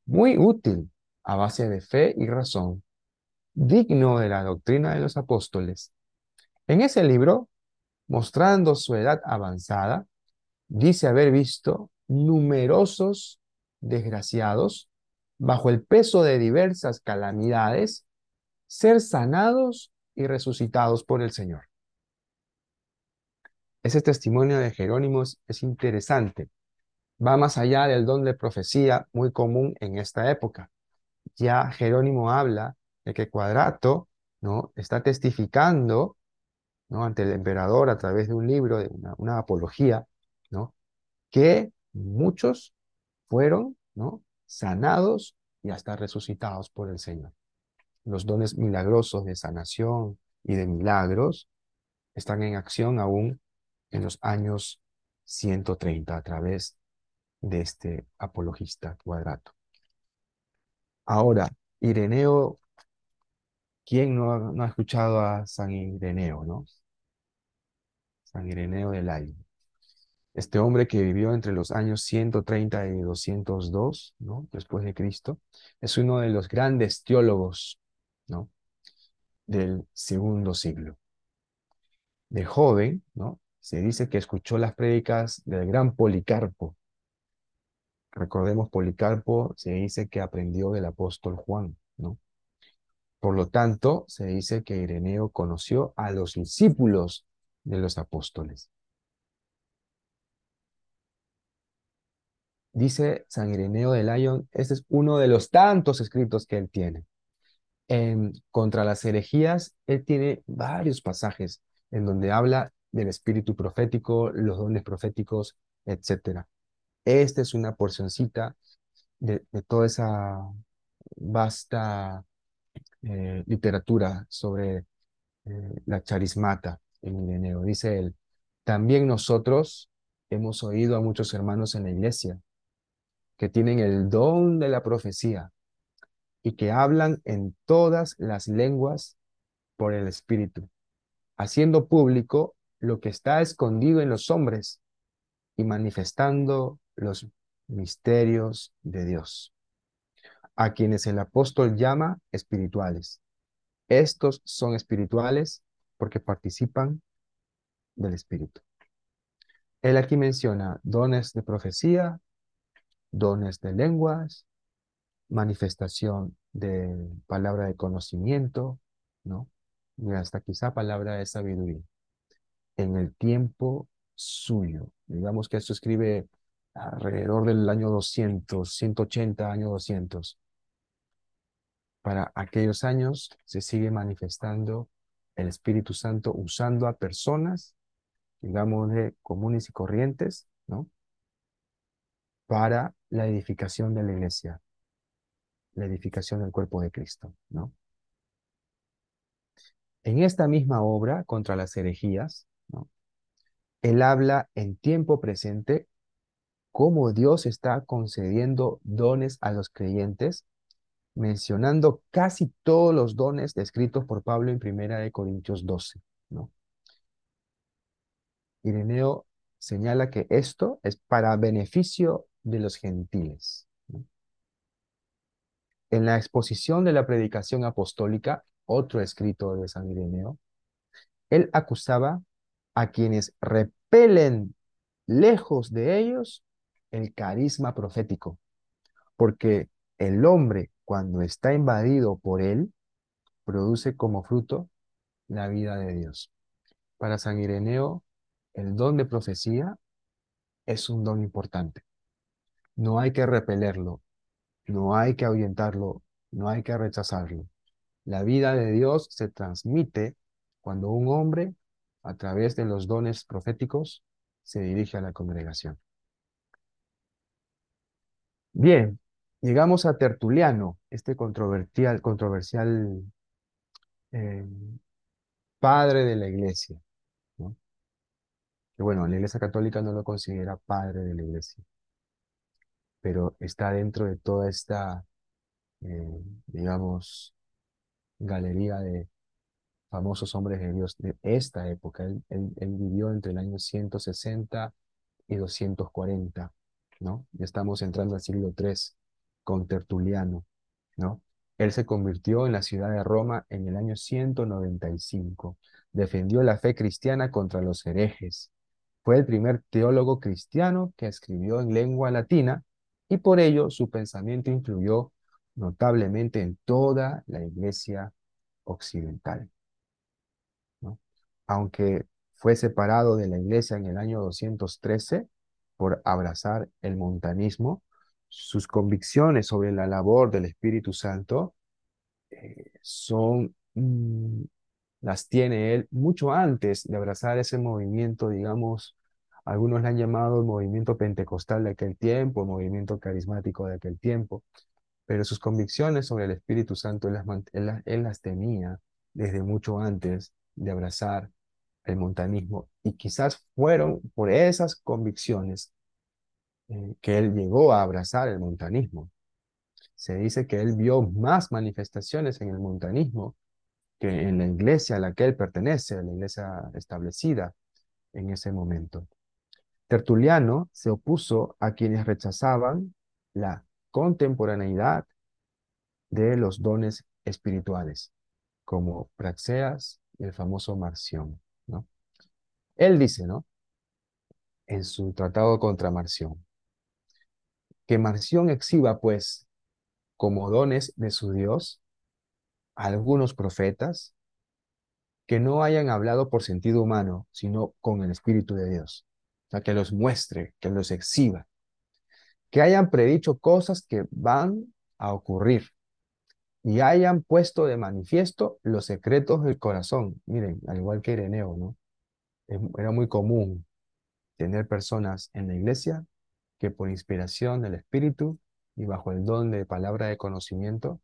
muy útil a base de fe y razón, digno de la doctrina de los apóstoles. En ese libro, mostrando su edad avanzada, dice haber visto numerosos desgraciados bajo el peso de diversas calamidades ser sanados y resucitados por el Señor. Ese testimonio de Jerónimos es interesante va más allá del don de profecía muy común en esta época. Ya Jerónimo habla de que Cuadrato ¿no? está testificando ¿no? ante el emperador a través de un libro, de una, una apología, ¿no? que muchos fueron ¿no? sanados y hasta resucitados por el Señor. Los dones milagrosos de sanación y de milagros están en acción aún en los años 130 a través de este apologista cuadrato. Ahora, Ireneo, ¿quién no ha, no ha escuchado a San Ireneo, no? San Ireneo de Layo. Este hombre que vivió entre los años 130 y 202, ¿no? Después de Cristo, es uno de los grandes teólogos, Del segundo siglo. De joven, ¿no? Se dice que escuchó las prédicas del gran Policarpo. Recordemos, Policarpo se dice que aprendió del apóstol Juan, ¿no? Por lo tanto, se dice que Ireneo conoció a los discípulos de los apóstoles. Dice San Ireneo de Lyon, este es uno de los tantos escritos que él tiene. Contra las herejías, él tiene varios pasajes en donde habla del espíritu profético, los dones proféticos, etc. Esta es una porcioncita de, de toda esa vasta eh, literatura sobre eh, la charismata en Ireneo. Dice él, también nosotros hemos oído a muchos hermanos en la iglesia que tienen el don de la profecía y que hablan en todas las lenguas por el Espíritu, haciendo público lo que está escondido en los hombres y manifestando los misterios de Dios, a quienes el apóstol llama espirituales. Estos son espirituales porque participan del Espíritu. Él aquí menciona dones de profecía, dones de lenguas, manifestación de palabra de conocimiento, ¿no? Y hasta quizá palabra de sabiduría. En el tiempo suyo. Digamos que esto escribe alrededor del año 200, 180, año 200. Para aquellos años se sigue manifestando el Espíritu Santo usando a personas, digamos, de comunes y corrientes, ¿no? Para la edificación de la iglesia, la edificación del cuerpo de Cristo, ¿no? En esta misma obra contra las herejías. Él habla en tiempo presente cómo Dios está concediendo dones a los creyentes, mencionando casi todos los dones descritos por Pablo en Primera de Corintios 12, ¿no? Ireneo señala que esto es para beneficio de los gentiles. En la exposición de la predicación apostólica, otro escrito de San Ireneo, él acusaba a quienes repelen lejos de ellos el carisma profético, porque el hombre cuando está invadido por él, produce como fruto la vida de Dios. Para San Ireneo, el don de profecía es un don importante. No hay que repelerlo, no hay que ahuyentarlo, no hay que rechazarlo. La vida de Dios se transmite cuando un hombre, a través de los dones proféticos, se dirige a la congregación. Bien, llegamos a Tertuliano, este controversial, controversial eh, padre de la iglesia. bueno, la iglesia católica no lo considera padre de la iglesia, pero está dentro de toda esta, eh, digamos, galería de famosos hombres de Dios de esta época. Él, vivió entre el año 160 y 240, ¿no? Estamos entrando al siglo III con Tertuliano, ¿no? Él se convirtió en la ciudad de Roma en el año 195. Defendió la fe cristiana contra los herejes. Fue el primer teólogo cristiano que escribió en lengua latina y por ello su pensamiento influyó notablemente en toda la iglesia occidental. Aunque fue separado de la iglesia en el año 213, por abrazar el montanismo, sus convicciones sobre la labor del Espíritu Santo eh, son, mm, las tiene él mucho antes de abrazar ese movimiento, digamos, algunos le han llamado el movimiento pentecostal de aquel tiempo, el movimiento carismático de aquel tiempo, pero sus convicciones sobre el Espíritu Santo él las, tenía desde mucho antes de abrazar el montanismo y quizás fueron por esas convicciones eh, que él llegó a abrazar el montanismo. Se dice que él vio más manifestaciones en el montanismo que en la iglesia a la que él pertenece, la iglesia establecida en ese momento. Tertuliano se opuso a quienes rechazaban la contemporaneidad de los dones espirituales, como Praxeas y el famoso Marción. ¿no? Él dice, ¿no? En su tratado contra Marción, que Marción exhiba, pues, como dones de su Dios, algunos profetas que no hayan hablado por sentido humano, sino con el Espíritu de Dios. O sea, que los muestre, que los exhiba, que hayan predicho cosas que van a ocurrir y hayan puesto de manifiesto los secretos del corazón. Miren, al igual que Ireneo, ¿no? Era muy común tener personas en la iglesia que por inspiración del Espíritu y bajo el don de palabra de conocimiento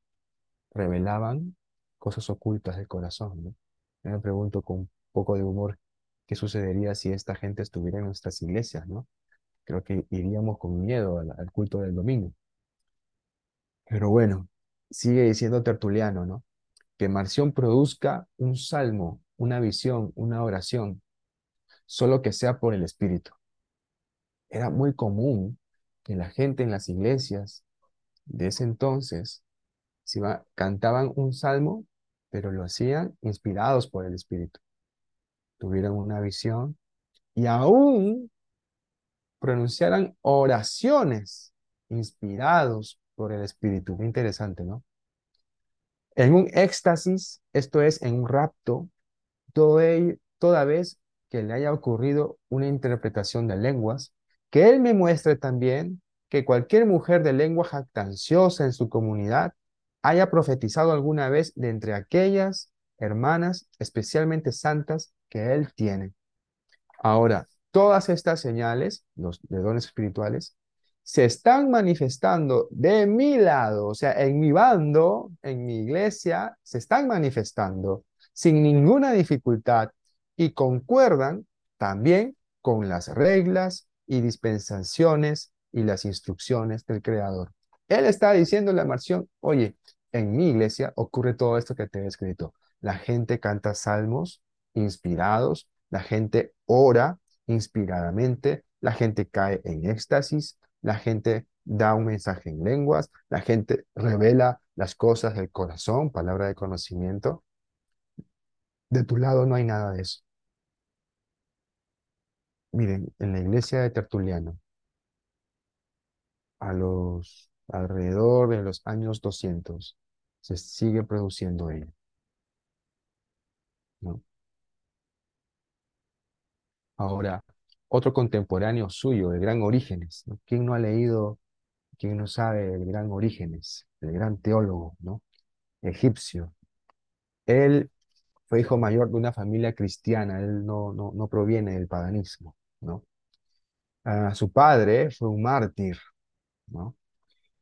revelaban cosas ocultas del corazón. ¿no? me pregunto con un poco de humor qué sucedería si esta gente estuviera en nuestras iglesias, ¿no? Creo que iríamos con miedo al, culto del domingo. Pero bueno, sigue diciendo Tertuliano, ¿no? Que Marción produzca un salmo, una visión, una oración, solo que sea por el Espíritu. Era muy común que la gente en las iglesias de ese entonces si cantaban un salmo, pero lo hacían inspirados por el Espíritu. Tuvieron una visión y aún pronunciaran oraciones inspirados por el Espíritu. Qué interesante, ¿no? En un éxtasis, esto es, en un rapto, toda vez que le haya ocurrido una interpretación de lenguas, que él me muestre también que cualquier mujer de lengua jactanciosa en su comunidad haya profetizado alguna vez de entre aquellas hermanas especialmente santas que él tiene. Ahora, todas estas señales, los de dones espirituales, se están manifestando de mi lado, o sea, en mi bando, en mi iglesia, se están manifestando sin ninguna dificultad y concuerdan también con las reglas y dispensaciones y las instrucciones del Creador. Él está diciendo la Marción, oye, en mi iglesia ocurre todo esto que te he escrito. La gente canta salmos inspirados, la gente ora inspiradamente, la gente cae en éxtasis, la gente da un mensaje en lenguas, la gente revela las cosas del corazón, palabra de conocimiento. De tu lado no hay nada de eso. Miren, en la iglesia de Tertuliano, a los alrededor de los años 200, se sigue produciendo ello. ¿no? Ahora, otro contemporáneo suyo, el gran Orígenes. ¿Quién no ha leído, quién no sabe el gran Orígenes, el gran teólogo, ¿no? egipcio? Él fue hijo mayor de una familia cristiana, él no, no, no proviene del paganismo, ¿no? Ah, su padre fue un mártir, ¿no?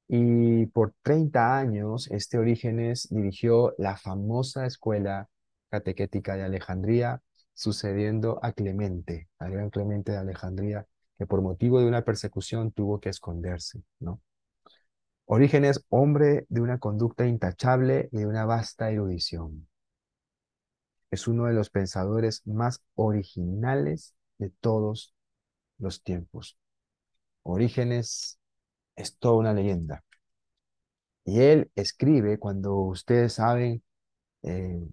Y por 30 años, este Orígenes dirigió la famosa escuela catequética de Alejandría, sucediendo a Clemente, al gran Clemente de Alejandría, que por motivo de una persecución tuvo que esconderse, ¿no? Orígenes, hombre de una conducta intachable y de una vasta erudición. Es uno de los pensadores más originales de todos los tiempos. Orígenes es toda una leyenda. Y él escribe cuando ustedes saben, eh,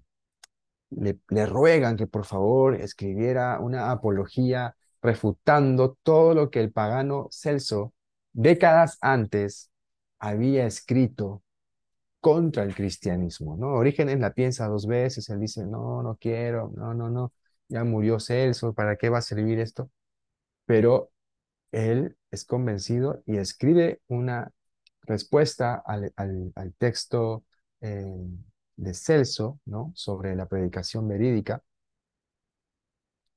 le, ruegan que por favor escribiera una apología refutando todo lo que el pagano Celso décadas antes había escrito contra el cristianismo, ¿no? Orígenes la piensa dos veces, él dice, no, no quiero, no, no, no, ya murió Celso, ¿para qué va a servir esto? Pero él es convencido y escribe una respuesta al, texto eh, de Celso, ¿no? Sobre la predicación verídica.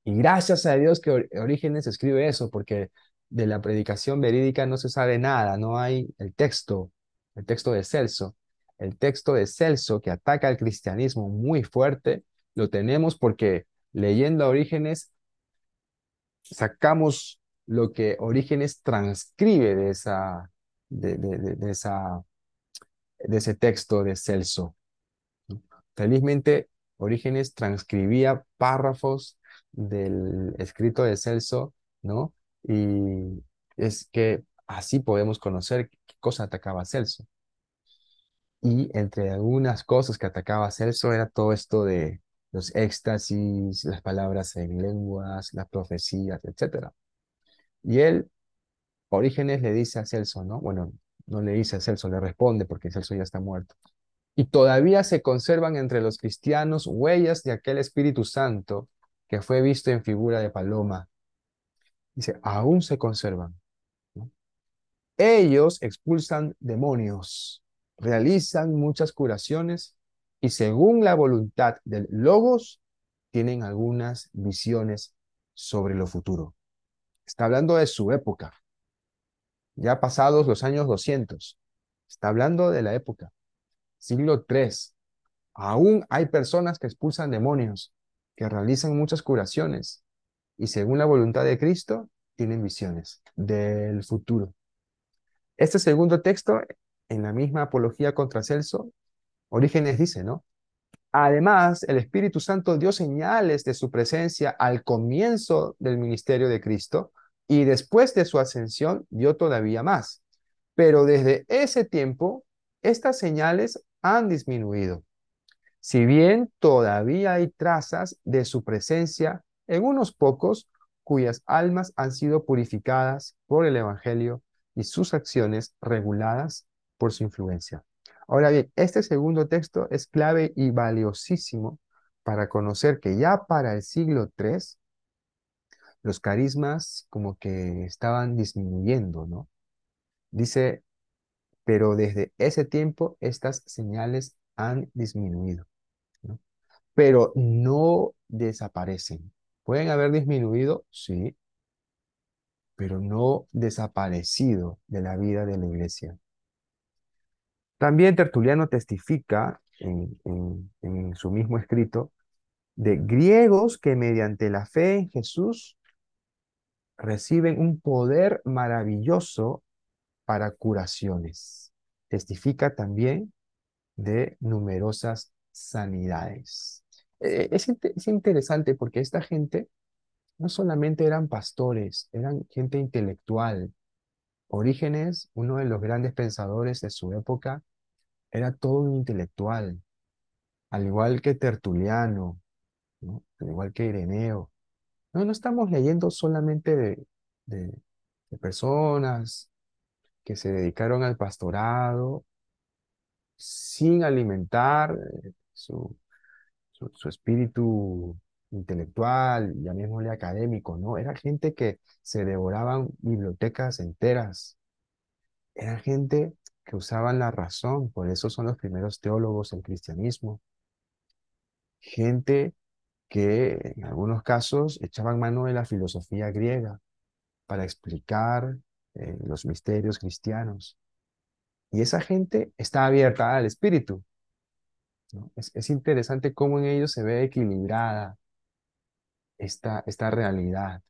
Y gracias a Dios que Orígenes escribe eso, porque de la predicación verídica no se sabe nada, no hay el texto, el texto de Celso. El texto de Celso que ataca al cristianismo muy fuerte, lo tenemos porque leyendo a Orígenes sacamos lo que Orígenes transcribe de, esa, de, esa, de ese texto de Celso. Felizmente, Orígenes transcribía párrafos del escrito de Celso, ¿no? Y es que así podemos conocer qué cosa atacaba Celso. Y entre algunas cosas que atacaba Celso era todo esto de los éxtasis, las palabras en lenguas, las profecías, etc. Y él, Orígenes, le dice a Celso, ¿no? Bueno, no le dice a Celso, le responde porque Celso ya está muerto. Y todavía se conservan entre los cristianos huellas de aquel Espíritu Santo que fue visto en figura de paloma. Dice, aún se conservan. Ellos expulsan demonios, realizan muchas curaciones y según la voluntad del Logos, tienen algunas visiones sobre lo futuro. Está hablando de su época, ya pasados los años 200. Está hablando de la época, siglo III. Aún hay personas que expulsan demonios, que realizan muchas curaciones y según la voluntad de Cristo tienen visiones del futuro. Este segundo texto, en la misma apología contra Celso, Orígenes dice, ¿no? Además, el Espíritu Santo dio señales de su presencia al comienzo del ministerio de Cristo y después de su ascensión dio todavía más. Pero desde ese tiempo, estas señales han disminuido. Si bien todavía hay trazas de su presencia en unos pocos cuyas almas han sido purificadas por el Evangelio y sus acciones reguladas por su influencia. Ahora bien, este segundo texto es clave y valiosísimo para conocer que ya para el siglo III los carismas como que estaban disminuyendo, ¿no? Dice, pero desde ese tiempo estas señales han disminuido. Pero no desaparecen. ¿Pueden haber disminuido? Sí, pero no desaparecido de la vida de la iglesia. También Tertuliano testifica en, su mismo escrito de griegos que mediante la fe en Jesús reciben un poder maravilloso para curaciones. Testifica también de numerosas sanidades. E, es, es, interesante porque esta gente no solamente eran pastores, eran gente intelectual, Orígenes, uno de los grandes pensadores de su época, era todo un intelectual, al igual que Tertuliano, al igual que Ireneo. No, no estamos leyendo solamente de, de, personas que se dedicaron al pastorado sin alimentar eh, su, su, su espíritu intelectual, llamémosle académico, ¿no? Era gente que se devoraban bibliotecas enteras. Era gente que usaban la razón, por eso son los primeros teólogos del cristianismo. Gente que en algunos casos echaban mano de la filosofía griega para explicar eh, los misterios cristianos. Y esa gente está abierta al espíritu. Es, interesante cómo en ellos se ve equilibrada esta, esta realidad,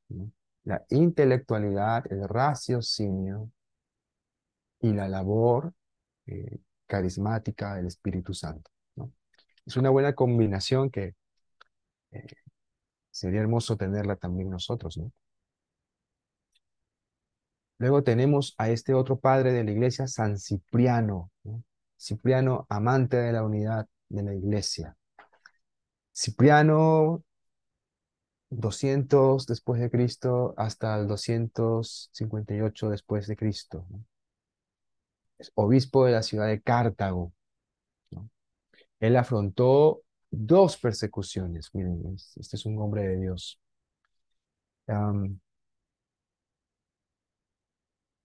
la intelectualidad, el raciocinio y la labor eh, carismática del Espíritu Santo. Es una buena combinación que eh, sería hermoso tenerla también nosotros. Luego tenemos a este otro padre de la iglesia, San Cipriano. Cipriano, amante de la unidad de la iglesia. Cipriano 200 después de Cristo hasta el 258 después de Cristo. Es obispo de la ciudad de Cartago. Él afrontó dos persecuciones. Miren, este es un hombre de Dios.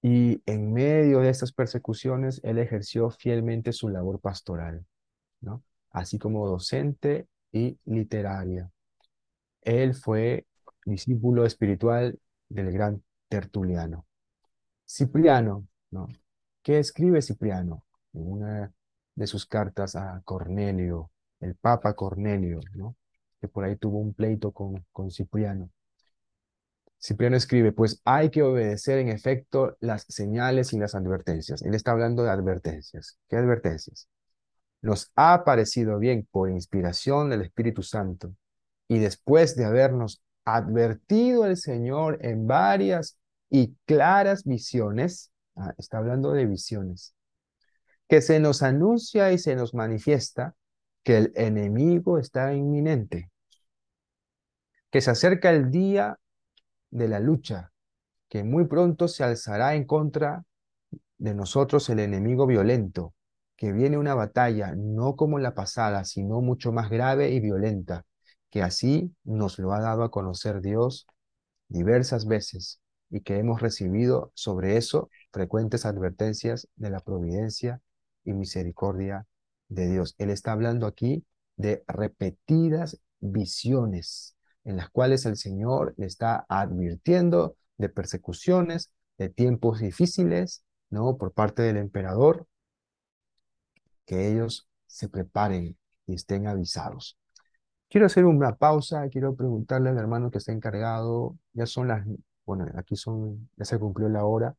Y en medio de estas persecuciones, él ejerció fielmente su labor pastoral, ¿no? Así como docente y literaria. Él fue discípulo espiritual del gran Tertuliano. Cipriano, ¿no? ¿Qué escribe Cipriano? En una de sus cartas a Cornelio, el Papa Cornelio, ¿no? Que por ahí tuvo un pleito con, con Cipriano. Cipriano escribe, pues hay que obedecer en efecto las señales y las advertencias. Él está hablando de advertencias. ¿Qué advertencias? Nos ha parecido bien por inspiración del Espíritu Santo y después de habernos advertido el Señor en varias y claras visiones, ah, está hablando de visiones, que se nos anuncia y se nos manifiesta que el enemigo está inminente, que se acerca el día de la lucha, que muy pronto se alzará en contra de nosotros el enemigo violento, que viene una batalla no como la pasada, sino mucho más grave y violenta, que así nos lo ha dado a conocer Dios diversas veces y que hemos recibido sobre eso frecuentes advertencias de la providencia y misericordia de Dios. Él está hablando aquí de repetidas visiones en las cuales el Señor le está advirtiendo de persecuciones, de tiempos difíciles, ¿no? Por parte del emperador, que ellos se preparen y estén avisados. Quiero hacer una pausa, quiero preguntarle al hermano que está encargado, ya son las, bueno, aquí son, ya se cumplió la hora.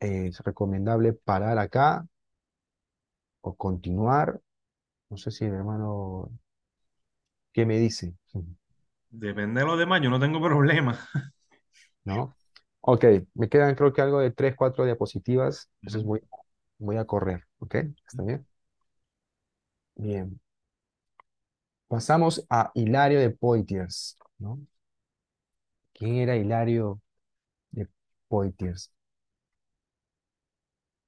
Es recomendable parar acá o continuar. No sé si el hermano ¿Qué me dice? Depende de los demás, yo no tengo problema. ¿No? Ok, me quedan creo que algo de tres, cuatro diapositivas, entonces voy, voy a correr, ¿ok? ¿Está bien? Bien. Pasamos a Hilario de Poitiers, ¿no? ¿Quién era Hilario de Poitiers?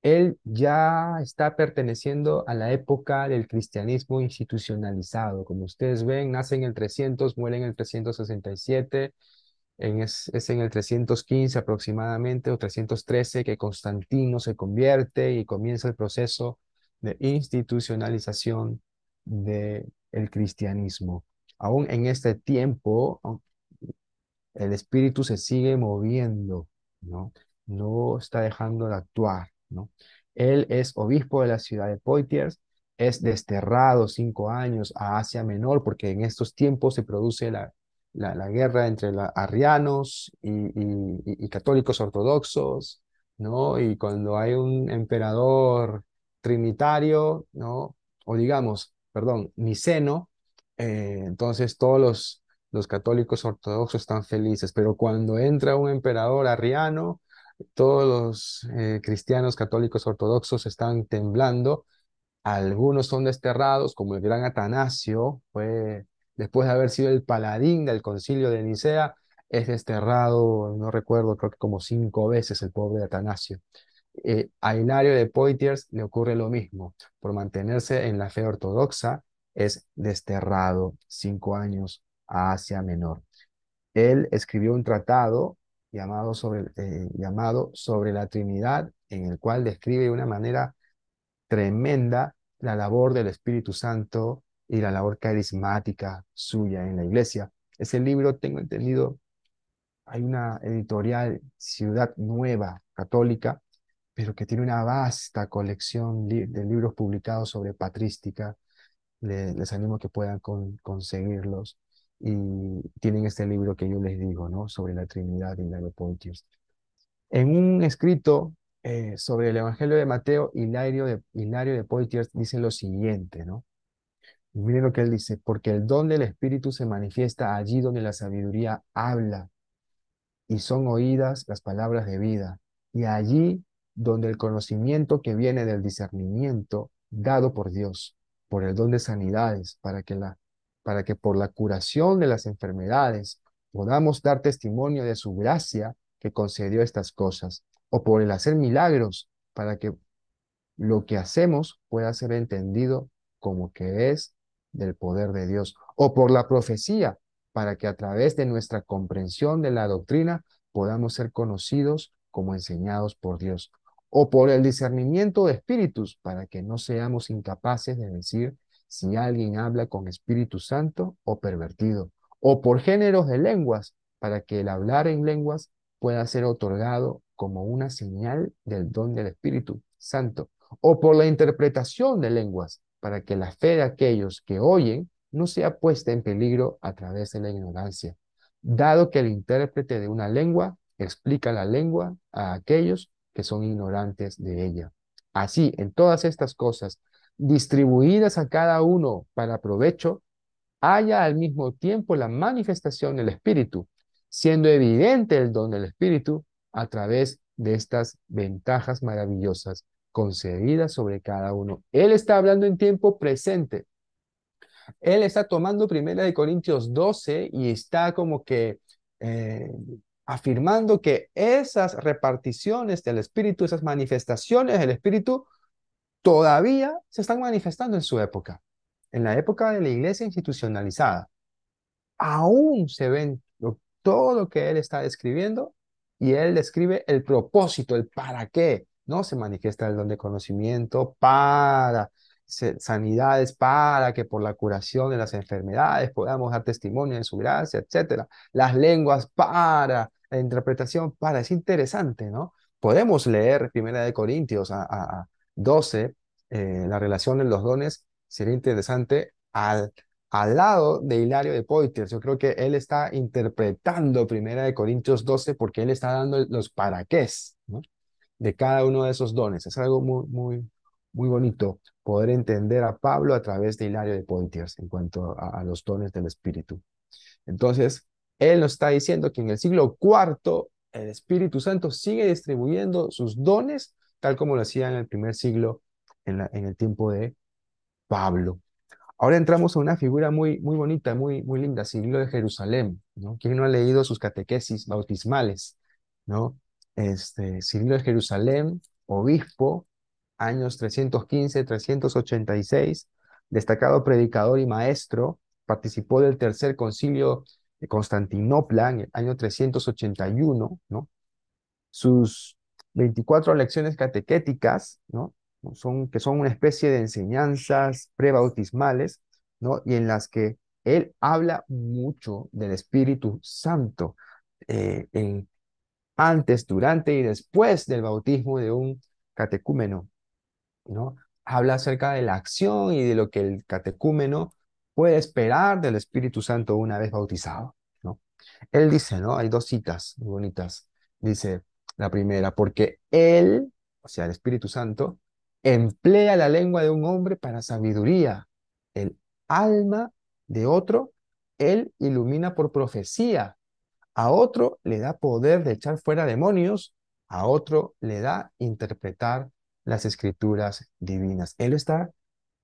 Él ya está perteneciendo a la época del cristianismo institucionalizado. Como ustedes ven, nace en el 300, muere en el 367, en es, es, en el 315 aproximadamente, o 313, que Constantino se convierte y comienza el proceso de institucionalización del cristianismo. Aún en este tiempo, el espíritu se sigue moviendo, ¿no? No está dejando de actuar. Él es obispo de la ciudad de Poitiers, es desterrado cinco años a Asia Menor, porque en estos tiempos se produce la, la, guerra entre los arrianos y, católicos ortodoxos, ¿no? Y cuando hay un emperador trinitario, ¿no? O digamos, perdón, niceno, eh, entonces todos los, los católicos ortodoxos están felices, pero cuando entra un emperador arriano, todos los eh, cristianos católicos ortodoxos están temblando, algunos son desterrados, como el gran Atanasio, fue, después de haber sido el paladín del concilio de Nicea, es desterrado, no recuerdo, creo que como cinco veces el pobre Atanasio. Eh, a Hilario de Poitiers le ocurre lo mismo, por mantenerse en la fe ortodoxa, es desterrado cinco años a Asia Menor. Él escribió un tratado llamado sobre, eh, llamado sobre la Trinidad, en el cual describe de una manera tremenda la labor del Espíritu Santo y la labor carismática suya en la iglesia. Ese libro, tengo entendido, hay una editorial Ciudad Nueva Católica, pero que tiene una vasta colección de libros publicados sobre patrística. les animo que puedan conseguirlos y tienen este libro que yo les digo, ¿no? Sobre la Trinidad y la de Poitiers. En un escrito eh, sobre el Evangelio de Mateo, Hilario de, Hilario de Poitiers dice lo siguiente, ¿no? miren lo que él dice, porque el don del Espíritu se manifiesta allí donde la sabiduría habla y son oídas las palabras de vida, y allí donde el conocimiento que viene del discernimiento dado por Dios, por el don de sanidades, para que la para que por la curación de las enfermedades podamos dar testimonio de su gracia que concedió estas cosas, o por el hacer milagros, para que lo que hacemos pueda ser entendido como que es del poder de Dios, o por la profecía, para que a través de nuestra comprensión de la doctrina podamos ser conocidos como enseñados por Dios, o por el discernimiento de espíritus, para que no seamos incapaces de decir si alguien habla con Espíritu Santo o pervertido, o por géneros de lenguas, para que el hablar en lenguas pueda ser otorgado como una señal del don del Espíritu Santo, o por la interpretación de lenguas, para que la fe de aquellos que oyen no sea puesta en peligro a través de la ignorancia, dado que el intérprete de una lengua explica la lengua a aquellos que son ignorantes de ella. Así, en todas estas cosas, distribuidas a cada uno para provecho, haya al mismo tiempo la manifestación del Espíritu, siendo evidente el don del Espíritu a través de estas ventajas maravillosas concedidas sobre cada uno. Él está hablando en tiempo presente. Él está tomando Primera de Corintios 12 y está como que eh, afirmando que esas reparticiones del Espíritu, esas manifestaciones del Espíritu, todavía se están manifestando en su época, en la época de la iglesia institucionalizada. Aún se ven todo lo que él está describiendo y él describe el propósito, el para qué, ¿no? Se manifiesta el don de conocimiento para sanidades, para que por la curación de las enfermedades podamos dar testimonio de su gracia, etcétera. Las lenguas para la interpretación para. Es interesante, ¿no? Podemos leer Primera de Corintios a, 12, eh, la relación de los dones, sería interesante al, al lado de Hilario de Poitiers. Yo creo que él está interpretando Primera de Corintios 12 porque él está dando los para qué de cada uno de esos dones. Es algo muy, muy, muy bonito poder entender a Pablo a través de Hilario de Poitiers en cuanto a, a los dones del Espíritu. Entonces, él nos está diciendo que en el siglo IV el Espíritu Santo sigue distribuyendo sus dones tal como lo hacía en el primer siglo, en, el tiempo de Pablo. Ahora entramos a una figura muy, muy bonita, muy, muy linda, Cirilo de Jerusalén, ¿no? ¿Quién no ha leído sus catequesis bautismales, ¿no? Este, de Jerusalén, obispo, años 315-386, destacado predicador y maestro, participó del tercer concilio de Constantinopla en el año 381, ¿no? Sus 24 lecciones catequéticas, ¿no? Son, que son una especie de enseñanzas prebautismales, ¿no? Y en las que él habla mucho del Espíritu Santo eh, en, antes, durante y después del bautismo de un catecúmeno, ¿no? Habla acerca de la acción y de lo que el catecúmeno puede esperar del Espíritu Santo una vez bautizado, ¿no? Él dice, ¿no? Hay dos citas muy bonitas. Dice la primera, porque Él, o sea, el Espíritu Santo, emplea la lengua de un hombre para sabiduría. El alma de otro, Él ilumina por profecía. A otro le da poder de echar fuera demonios, a otro le da interpretar las escrituras divinas. Él está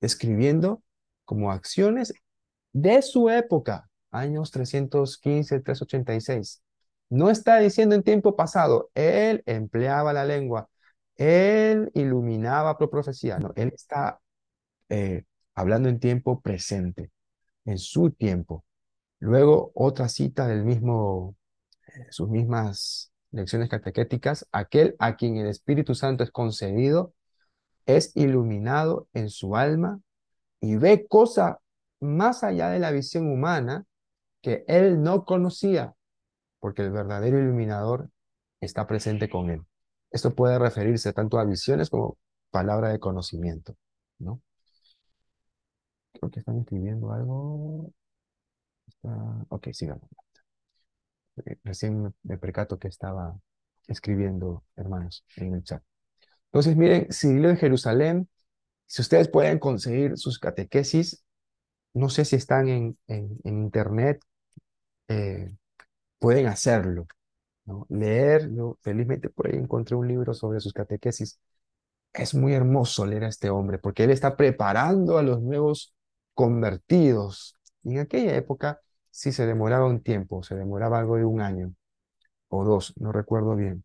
escribiendo como acciones de su época, años 315, 386. No está diciendo en tiempo pasado, él empleaba la lengua, él iluminaba por profecía, no, él está eh, hablando en tiempo presente, en su tiempo. Luego, otra cita del mismo, eh, sus mismas lecciones catequéticas, aquel a quien el Espíritu Santo es concedido, es iluminado en su alma y ve cosas más allá de la visión humana que él no conocía, porque el verdadero iluminador está presente con él. Esto puede referirse tanto a visiones como palabra de conocimiento, ¿no? Creo que están escribiendo algo. Ok, sigamos. Eh, recién me percato que estaba escribiendo, hermanos, en el chat. Entonces, miren, Cirilo de Jerusalén si ustedes pueden conseguir sus catequesis, no sé si están en, en, internet, eh, pueden hacerlo. ¿no? Leer, yo felizmente por ahí encontré un libro sobre sus catequesis. Es muy hermoso leer a este hombre porque él está preparando a los nuevos convertidos. Y en aquella época sí se demoraba un tiempo, se demoraba algo de un año o dos, no recuerdo bien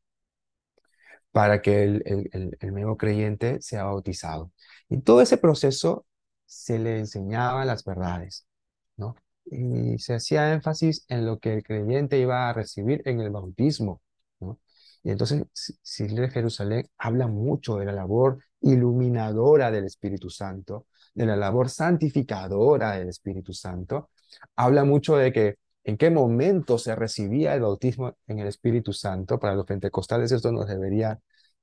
para que el, nuevo creyente sea bautizado. Y todo ese proceso se le enseñaba las verdades, ¿no? Y se hacía énfasis en lo que el creyente iba a recibir en el bautismo. Y entonces, Cirilo de Jerusalén habla mucho de la labor iluminadora del Espíritu Santo, de la labor santificadora del Espíritu Santo. Habla mucho de que en qué momento se recibía el bautismo en el Espíritu Santo. Para los pentecostales esto nos debería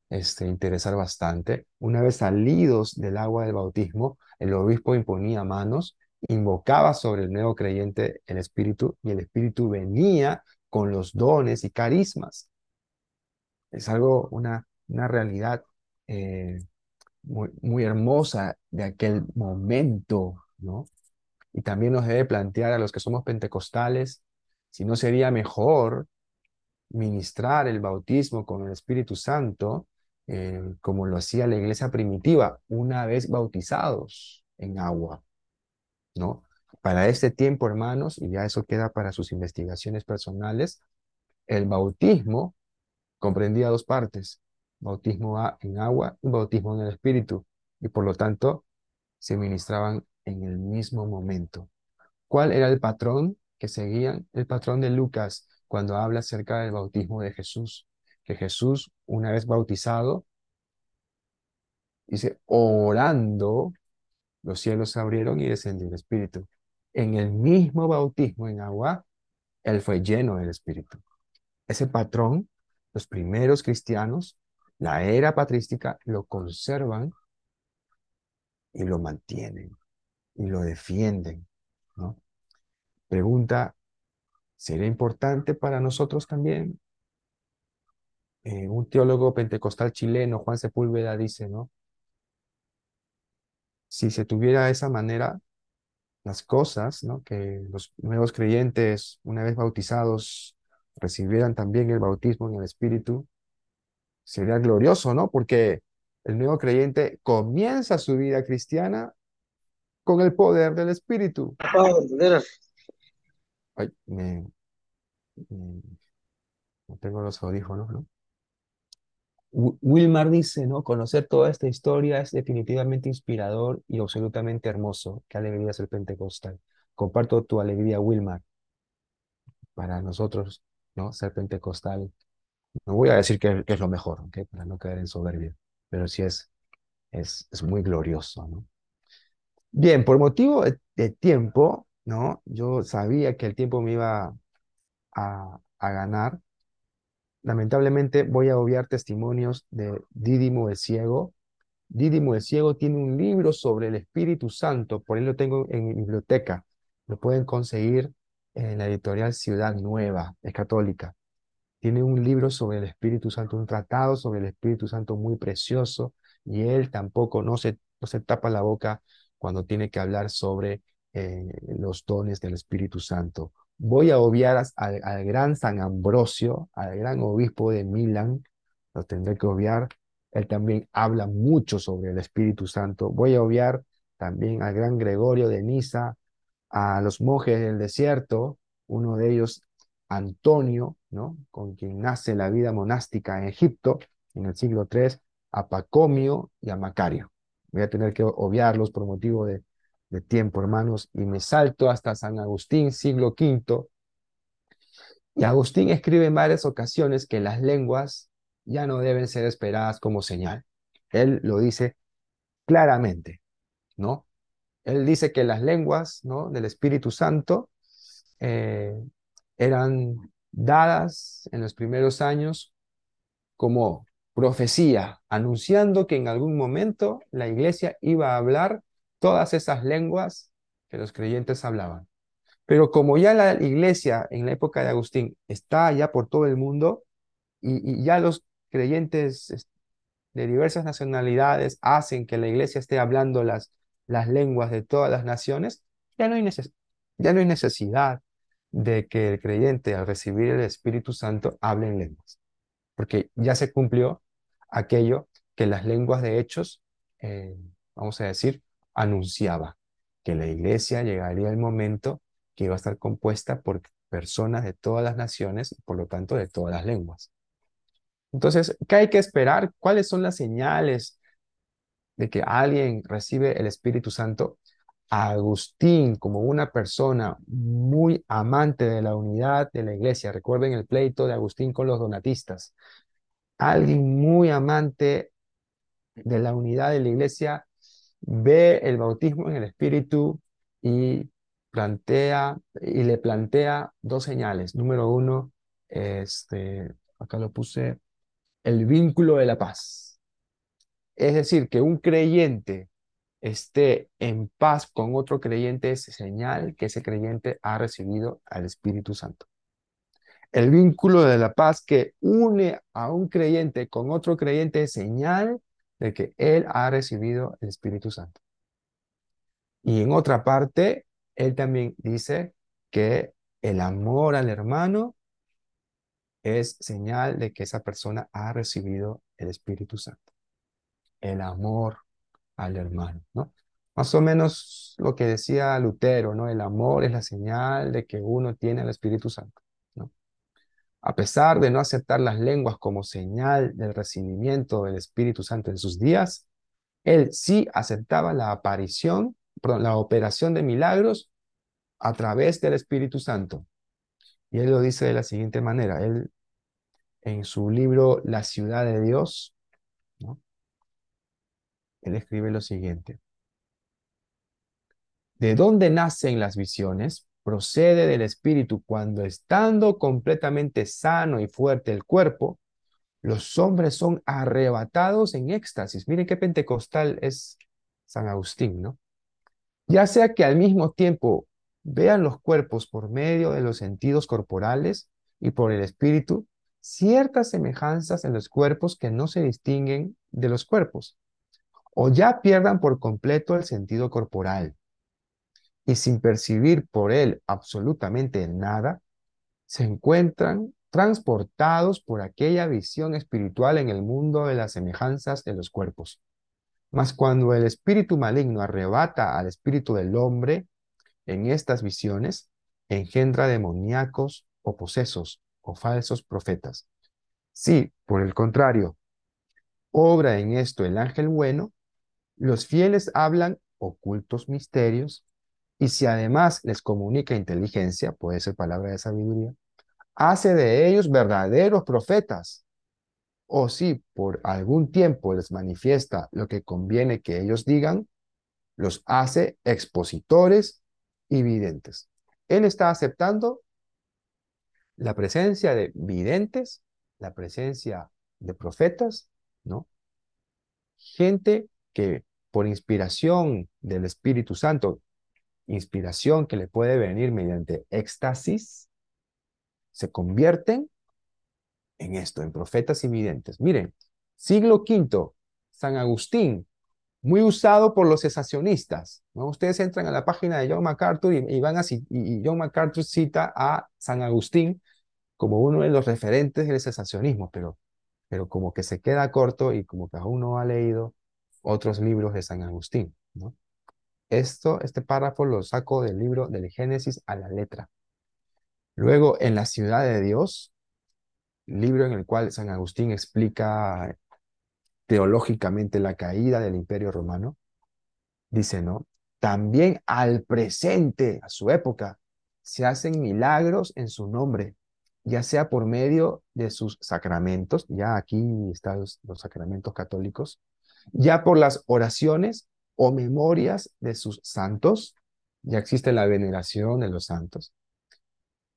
este, interesar bastante. Una vez salidos del agua del bautismo, el obispo imponía manos, invocaba sobre el nuevo creyente el Espíritu y el Espíritu venía con los dones y carismas. Es algo, una, una realidad eh, muy, muy hermosa de aquel momento, ¿no? Y también nos debe plantear a los que somos pentecostales si no sería mejor ministrar el bautismo con el Espíritu Santo eh, como lo hacía la iglesia primitiva, una vez bautizados en agua, ¿no? Para este tiempo, hermanos, y ya eso queda para sus investigaciones personales, el bautismo comprendía dos partes, bautismo en agua y bautismo en el Espíritu, y por lo tanto se ministraban en el mismo momento. ¿Cuál era el patrón que seguían? El patrón de Lucas cuando habla acerca del bautismo de Jesús, que Jesús, una vez bautizado, dice, orando, los cielos se abrieron y descendió el Espíritu. En el mismo bautismo en agua, él fue lleno del Espíritu. Ese patrón, los primeros cristianos, la era patrística, lo conservan y lo mantienen y lo defienden. Pregunta, ¿sería importante para nosotros también? Eh, un teólogo pentecostal chileno, Juan Sepúlveda, dice, ¿no? Si se tuviera de esa manera las cosas, ¿no? Que los nuevos creyentes, una vez bautizados, recibieran también el bautismo en el Espíritu, sería glorioso, ¿no? Porque el nuevo creyente comienza su vida cristiana con el poder del Espíritu. Ay, me, no tengo los audífonos, ¿no? Wilmar dice, ¿no? Conocer toda esta historia es definitivamente inspirador y absolutamente hermoso. Qué alegría ser pentecostal. Comparto tu alegría, Wilmar. Para nosotros, ¿no? Ser pentecostal. No voy a decir que, es lo mejor, ¿ok? Para no caer en soberbia. Pero sí es, es, es muy glorioso, ¿no? Bien, por motivo de, tiempo, ¿no? Yo sabía que el tiempo me iba a, ganar. Lamentablemente voy a obviar testimonios de Dídimo el Ciego. Dídimo el Ciego tiene un libro sobre el Espíritu Santo, por ahí lo tengo en mi biblioteca. Lo pueden conseguir en la editorial Ciudad Nueva, es católica. Tiene un libro sobre el Espíritu Santo, un tratado sobre el Espíritu Santo muy precioso, y él tampoco no se, no se tapa la boca cuando tiene que hablar sobre eh, los dones del Espíritu Santo. Voy a obviar al, gran San Ambrosio, al gran obispo de Milán, lo tendré que obviar. Él también habla mucho sobre el Espíritu Santo. Voy a obviar también al gran Gregorio de Niza, a los monjes del desierto, uno de ellos Antonio, ¿no? con quien nace la vida monástica en Egipto en el siglo III, a Pacomio y a Macario. Voy a tener que obviarlos por motivo de, tiempo, hermanos, y me salto hasta San Agustín, siglo V. Y Agustín escribe en varias ocasiones que las lenguas ya no deben ser esperadas como señal. Él lo dice claramente, ¿no? Él dice que las lenguas, ¿no? Del Espíritu Santo eh, eran dadas en los primeros años como profecía, anunciando que en algún momento la iglesia iba a hablar todas esas lenguas que los creyentes hablaban. Pero como ya la iglesia en la época de Agustín está ya por todo el mundo y, ya los creyentes de diversas nacionalidades hacen que la iglesia esté hablando las, las lenguas de todas las naciones, ya no, hay ya no hay necesidad de que el creyente al recibir el Espíritu Santo hable en lenguas porque ya se cumplió aquello que las lenguas de hechos, eh, vamos a decir, anunciaba, que la iglesia llegaría el momento que iba a estar compuesta por personas de todas las naciones y por lo tanto de todas las lenguas. Entonces, ¿qué hay que esperar? ¿Cuáles son las señales de que alguien recibe el Espíritu Santo? Agustín, como una persona muy amante de la unidad de la iglesia, recuerden el pleito de Agustín con los donatistas, alguien muy amante de la unidad de la iglesia, ve el bautismo en el Espíritu y plantea y le plantea dos señales. Número uno, este, acá lo puse, el vínculo de la paz. Es decir, que un creyente esté en paz con otro creyente es señal que ese creyente ha recibido al Espíritu Santo. El vínculo de la paz que une a un creyente con otro creyente es señal de que él ha recibido el Espíritu Santo. Y en otra parte, él también dice que el amor al hermano es señal de que esa persona ha recibido el Espíritu Santo. El amor al hermano, ¿no? Más o menos lo que decía Lutero, ¿no? El amor es la señal de que uno tiene el Espíritu Santo. A pesar de no aceptar las lenguas como señal del recibimiento del Espíritu Santo en sus días, él sí aceptaba la aparición, perdón, la operación de milagros a través del Espíritu Santo. Y él lo dice de la siguiente manera, él en su libro La ciudad de Dios, él escribe lo siguiente. ¿De dónde nacen las visiones? Procede del espíritu cuando estando completamente sano y fuerte el cuerpo, los hombres son arrebatados en éxtasis. Miren qué pentecostal es San Agustín, ¿no? Ya sea que al mismo tiempo vean los cuerpos por medio de los sentidos corporales y por el espíritu, ciertas semejanzas en los cuerpos que no se distinguen de los cuerpos, o ya pierdan por completo el sentido corporal, y sin percibir por él absolutamente nada, se encuentran transportados por aquella visión espiritual en el mundo de las semejanzas de los cuerpos. Mas cuando el espíritu maligno arrebata al espíritu del hombre en estas visiones, engendra demoníacos o posesos o falsos profetas. Si, por el contrario, obra en esto el ángel bueno, los fieles hablan ocultos misterios, y si además les comunica inteligencia, puede ser palabra de sabiduría, hace de ellos verdaderos profetas. O si por algún tiempo les manifiesta lo que conviene que ellos digan, los hace expositores y videntes. Él está aceptando la presencia de videntes, la presencia de profetas, ¿no? Gente que por inspiración del Espíritu Santo, inspiración que le puede venir mediante éxtasis, se convierten en esto, en profetas y videntes. Miren, siglo V, San Agustín, muy usado por los cesacionistas. Ustedes entran a la página de John MacArthur y, van a, y John MacArthur cita a San Agustín como uno de los referentes del cesacionismo, pero, pero como que se queda corto y como que aún no ha leído otros libros de San Agustín. ¿no? Esto, este párrafo lo saco del libro del Génesis a la letra. Luego, en la ciudad de Dios, libro en el cual San Agustín explica teológicamente la caída del imperio romano, dice, ¿no? También al presente, a su época, se hacen milagros en su nombre, ya sea por medio de sus sacramentos, ya aquí están los, los sacramentos católicos, ya por las oraciones o memorias de sus santos, ya existe la veneración de los santos.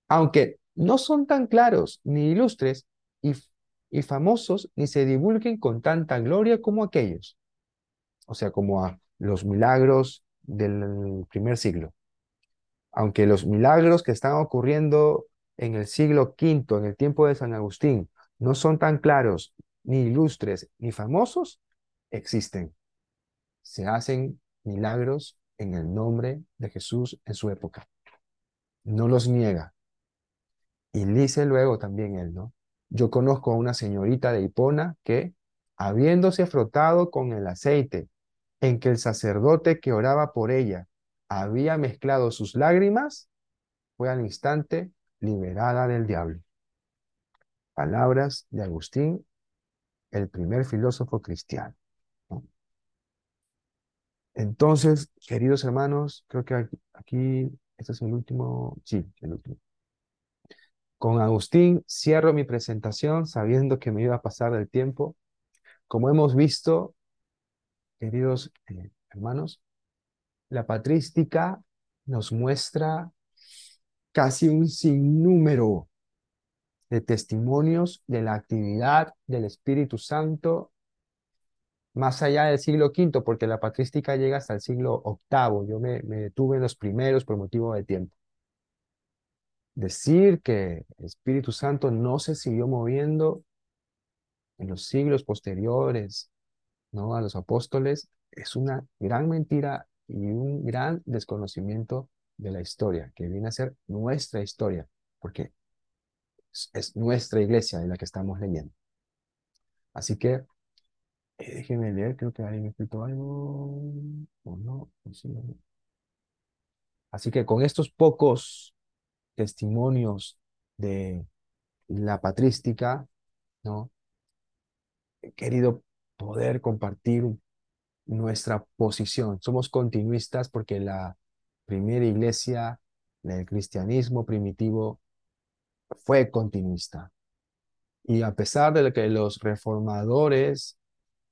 Aunque no son tan claros ni ilustres, y y famosos ni se divulguen con tanta gloria como aquellos. O sea, como a los milagros del primer siglo. Aunque los milagros que están ocurriendo en el siglo V, en el tiempo de San Agustín, no son tan claros, ni ilustres, ni famosos, existen. Se hacen milagros en el nombre de Jesús en su época. No los niega. Y dice luego también él, ¿no? Yo conozco a una señorita de Hipona que, habiéndose frotado con el aceite en que el sacerdote que oraba por ella había mezclado sus lágrimas, fue al instante liberada del diablo. Palabras de Agustín, el primer filósofo cristiano. Entonces, queridos hermanos, creo que aquí, este es el último, sí, el último. Con Agustín cierro mi presentación sabiendo que me iba a pasar del tiempo. Como hemos visto, queridos eh, hermanos, la patrística nos muestra casi un sinnúmero de testimonios de la actividad del Espíritu Santo más allá del siglo V, porque la patrística llega hasta el siglo VIII. Yo me, detuve en los primeros por motivo de tiempo. Decir que el Espíritu Santo no se siguió moviendo en los siglos posteriores ¿no? a los apóstoles es una gran mentira y un gran desconocimiento de la historia, que viene a ser nuestra historia, porque es, nuestra iglesia de la que estamos leyendo. Así que, eh, déjenme leer, creo que alguien me escrito algo, o no, Así que con estos pocos testimonios de la patrística, ¿no? He querido poder compartir nuestra posición. Somos continuistas porque la primera iglesia del cristianismo primitivo fue continuista. Y a pesar de que los reformadores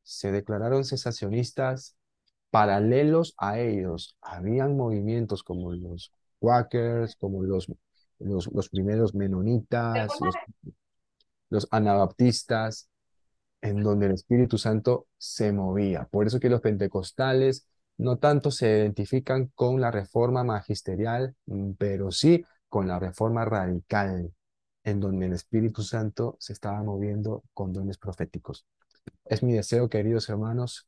se declararon cesacionistas, paralelos a ellos habían movimientos como los Quakers, como los, los, primeros menonitas, los, los anabaptistas, en donde el Espíritu Santo se movía. Por eso que los pentecostales no tanto se identifican con la reforma magisterial, mm, pero sí con la reforma radical, en donde el Espíritu Santo se estaba moviendo con dones proféticos. Es mi deseo, queridos hermanos,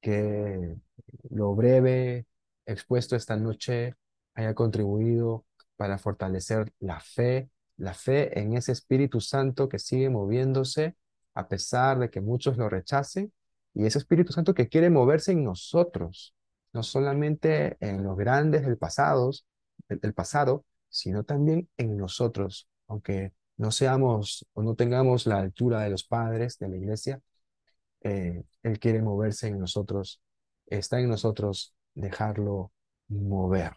que lo breve expuesto esta noche haya contribuido para fortalecer la fe, la fe en ese Espíritu Santo que sigue moviéndose a pesar de que muchos lo rechacen, y ese Espíritu Santo que quiere moverse en nosotros, no solamente en los grandes del pasado, del pasado, sino también en nosotros, aunque no seamos o no tengamos la altura de los padres de la iglesia, eh, Él quiere moverse en nosotros, está en nosotros dejarlo mover.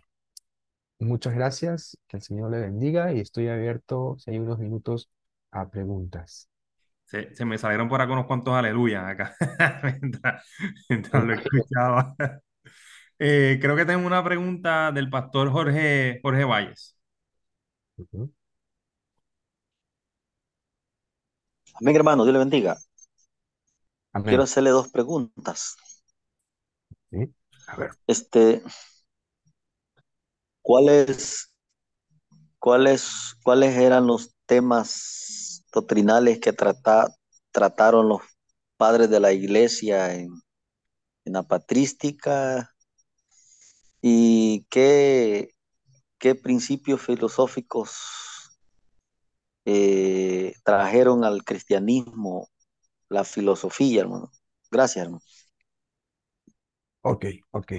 Muchas gracias, que el Señor le bendiga y estoy abierto, si hay unos minutos, a preguntas. Se, me salieron por acá unos cuantos aleluyas acá mientras, lo escuchaba. Eh, creo que tengo una pregunta del pastor Jorge, Jorge Valles. Amén, hermano, Dios le bendiga. Quiero hacerle dos preguntas. A ver. Este, ¿cuáles, cuáles, cuáles eran los temas doctrinales que trataron los padres de la iglesia en, la patrística y qué, qué principios filosóficos eh, trajeron al cristianismo la filosofía, hermano. Gracias, hermano. Ok, ok.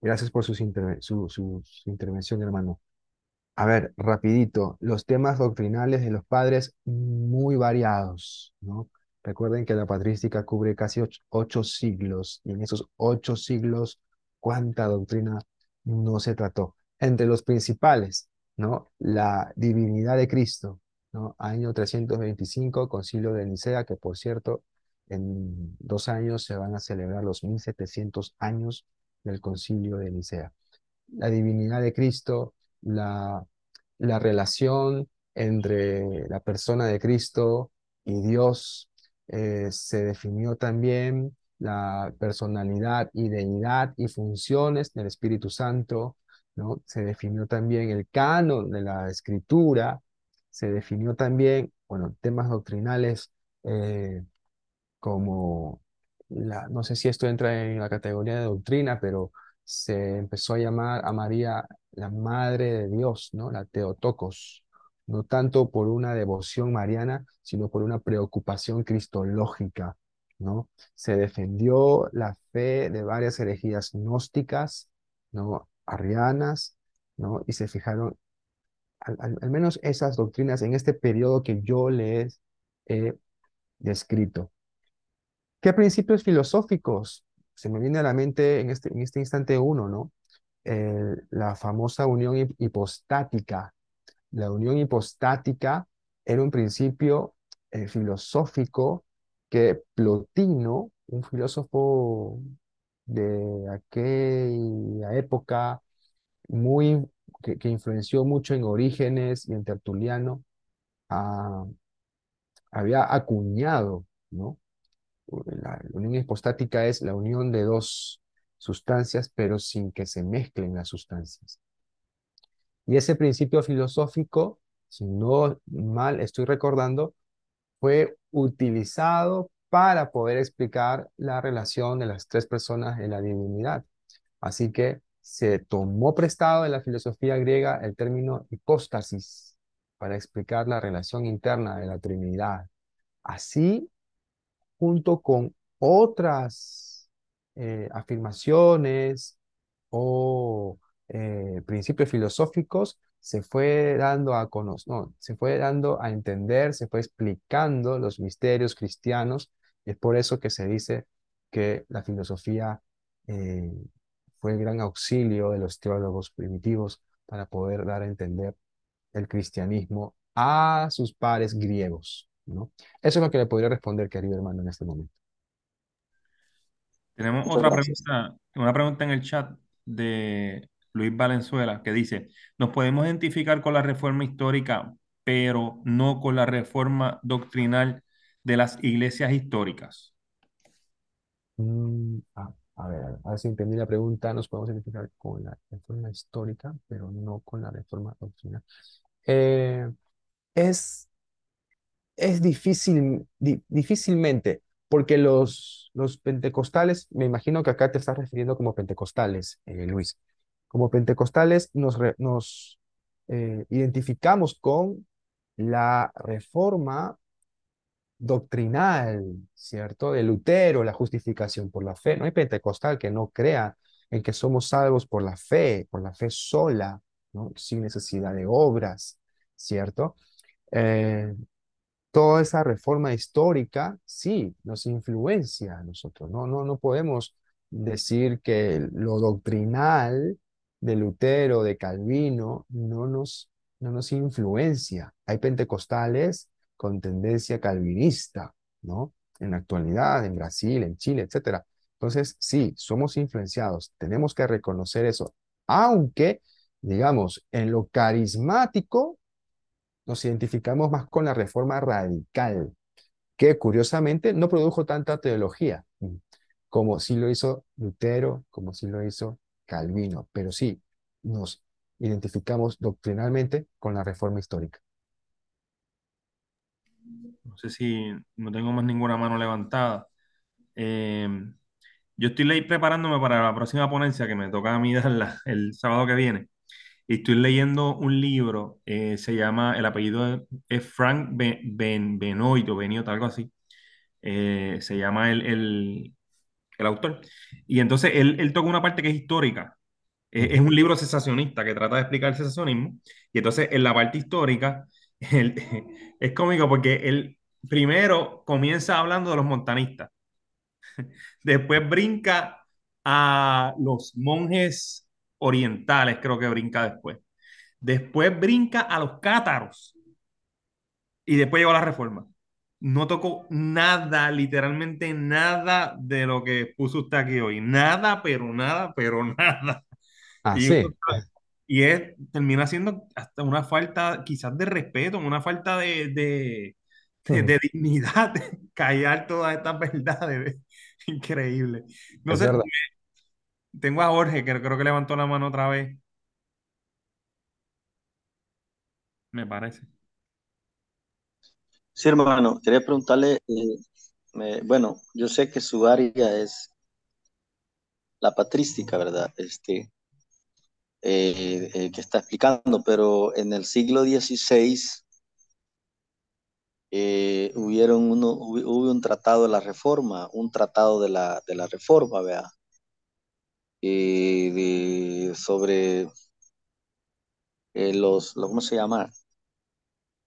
Gracias por su, su intervención, hermano. A ver, rapidito, los temas doctrinales de los padres muy variados, ¿no? Recuerden que la patrística cubre casi ocho, siglos y en esos ocho siglos, ¿cuánta doctrina no se trató? Entre los principales, ¿no? La divinidad de Cristo, Año 325, Concilio de Nicea, que por cierto, en dos años se van a celebrar los 1700 años del Concilio de Nicea. La divinidad de Cristo, la, la relación entre la persona de Cristo y Dios. Eh, se definió también la personalidad y deidad y funciones del Espíritu Santo. ¿no? Se definió también el canon de la escritura. Se definió también, bueno, temas doctrinales eh, como, la, no sé si esto entra en la categoría de doctrina, pero se empezó a llamar a María la Madre de Dios, ¿no? La Teotocos, no tanto por una devoción mariana, sino por una preocupación cristológica, ¿no? Se defendió la fe de varias herejías gnósticas, ¿no? Arrianas, ¿no? Y se fijaron, al, menos esas doctrinas en este periodo que yo les he descrito. ¿Qué principios filosóficos? Se me viene a la mente en este, en este instante uno, ¿no? la famosa unión hipostática, la unión hipostática era un principio eh, filosófico que Plotino, un filósofo de aquella época, muy, que, que influenció mucho en Orígenes y en Tertuliano, ah, había acuñado, ¿no? La, unión hipostática es la unión de dos sustancias, pero sin que se mezclen las sustancias. Y ese principio filosófico, si no mal estoy recordando, fue utilizado para poder explicar la relación de las tres personas en la divinidad. Así que se tomó prestado de la filosofía griega el término hipóstasis para explicar la relación interna de la Trinidad. Así, junto con otras eh, afirmaciones o eh, principios filosóficos, se fue dando a conocer, no, se fue dando a entender, se fue explicando los misterios cristianos, es por eso que se dice que la filosofía eh, fue el gran auxilio de los teólogos primitivos para poder dar a entender el cristianismo a sus pares griegos, ¿no? Eso es lo que le podría responder, querido hermano, en este momento. Tenemos Muchas otra gracias. pregunta, una pregunta en el chat de Luis Valenzuela que dice, nos podemos identificar con la reforma histórica, pero no con la reforma doctrinal de las iglesias históricas. Mm, a, a ver, a ver si entendí la pregunta. Nos podemos identificar con la reforma histórica, pero no con la reforma doctrinal. Eh, es, es difícil, di- difícilmente, porque los, los pentecostales, me imagino que acá te estás refiriendo como pentecostales, eh, Luis. Como pentecostales nos, nos eh, identificamos con la reforma doctrinal, ¿cierto? De Lutero, la justificación por la fe. No hay pentecostal que no crea en que somos salvos por la fe, por la fe sola, ¿no? Sin necesidad de obras, ¿cierto? Eh, toda esa reforma histórica, sí, nos influencia a nosotros. No, no, no podemos decir que lo doctrinal de Lutero, de Calvino, no nos, no nos influencia. Hay pentecostales con tendencia calvinista, ¿no? En la actualidad, en Brasil, en Chile, etcétera. Entonces, sí, somos influenciados. Tenemos que reconocer eso. Aunque, digamos, en lo carismático, nos identificamos más con la reforma radical, que curiosamente no produjo tanta teología, como sí lo hizo Lutero, como sí lo hizo Calvino, pero sí nos identificamos doctrinalmente con la reforma histórica. No sé si no tengo más ninguna mano levantada. Eh, yo estoy ley preparándome para la próxima ponencia que me toca a mí darla el sábado que viene. Y estoy leyendo un libro, eh, se llama, el apellido es, Frank Ben, Ben- Benoit o Beniot, algo así. Eh, se llama el, el, el autor. Y entonces él, él toca una parte que es histórica. Eh, es un libro sensacionista que trata de explicar el sensacionismo. Y entonces en la parte histórica, él- es cómico porque él primero comienza hablando de los montanistas. Después brinca a los monjes orientales, creo que brinca después. Después brinca a los cátaros y después llegó la reforma. No tocó nada, literalmente nada de lo que puso usted aquí hoy. Nada, pero nada, pero nada. Ah, Y, sí. Y es, termina siendo hasta una falta quizás de respeto, una falta de, de, de, de dignidad, callar todas estas verdades. Increíble. No Es sé, verdad. tengo a Jorge que creo que levantó la mano otra vez, me parece. Sí, hermano, quería preguntarle, eh, me- bueno, yo sé que su área es la patrística, ¿verdad? Este, eh, eh, que está explicando, pero en el siglo XVI eh, hubieron uno, hubo, hubo un tratado de la reforma, un tratado de la, de la reforma, ¿verdad? Eh, de, sobre eh, los, los, ¿cómo se llama?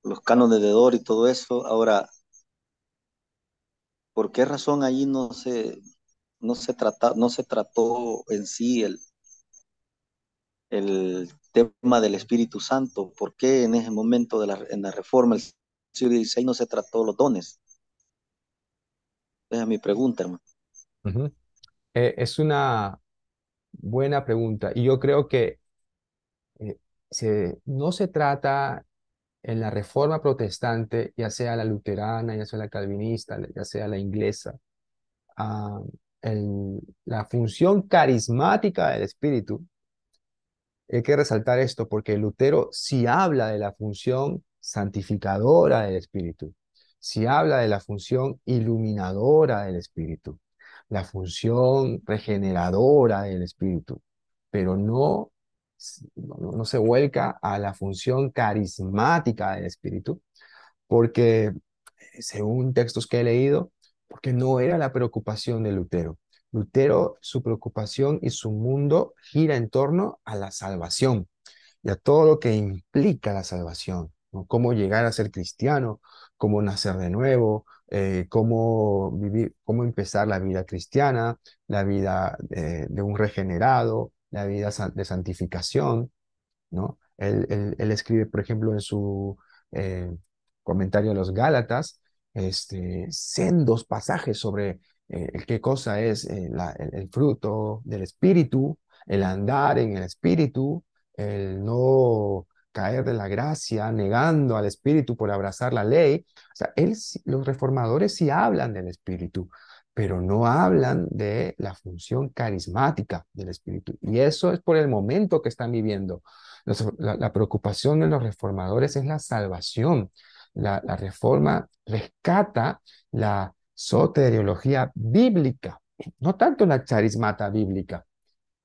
Los cánones de Dor y todo eso. Ahora, ¿por qué razón ahí no se, no se, trata, no se trató en sí el, el tema del Espíritu Santo. ¿Por qué en ese momento de la, en la reforma del siglo XVI no se trató los dones? Esa es mi pregunta, hermano. Eh, es una buena pregunta y yo creo que eh, se, no se trata en la reforma protestante, ya sea la luterana, ya sea la calvinista, ya sea la inglesa, ah, la función carismática del Espíritu, hay que resaltar esto porque Lutero sí habla de la función santificadora del Espíritu, sí habla de la función iluminadora del Espíritu, la función regeneradora del Espíritu, pero no no, se vuelca a la función carismática del Espíritu, porque según textos que he leído, porque no era la preocupación de Lutero. Lutero, su preocupación y su mundo gira en torno a la salvación y a todo lo que implica la salvación, cómo llegar a ser cristiano, cómo nacer de nuevo, eh, cómo vivir, cómo empezar la vida cristiana, la vida eh, de un regenerado, la vida de santificación, ¿no? Él, escribe, por ejemplo, en su eh, comentario a los Gálatas, este, sendos pasajes sobre eh, qué cosa es eh, el, fruto del Espíritu, el andar en el Espíritu, el no caer de la gracia, negando al Espíritu por abrazar la ley. O sea, él, los reformadores sí hablan del Espíritu, pero no hablan de la función carismática del Espíritu. Y eso es por el momento que están viviendo. La, preocupación de los reformadores es la salvación. La, reforma rescata la soteriología bíblica, no tanto la charismata bíblica.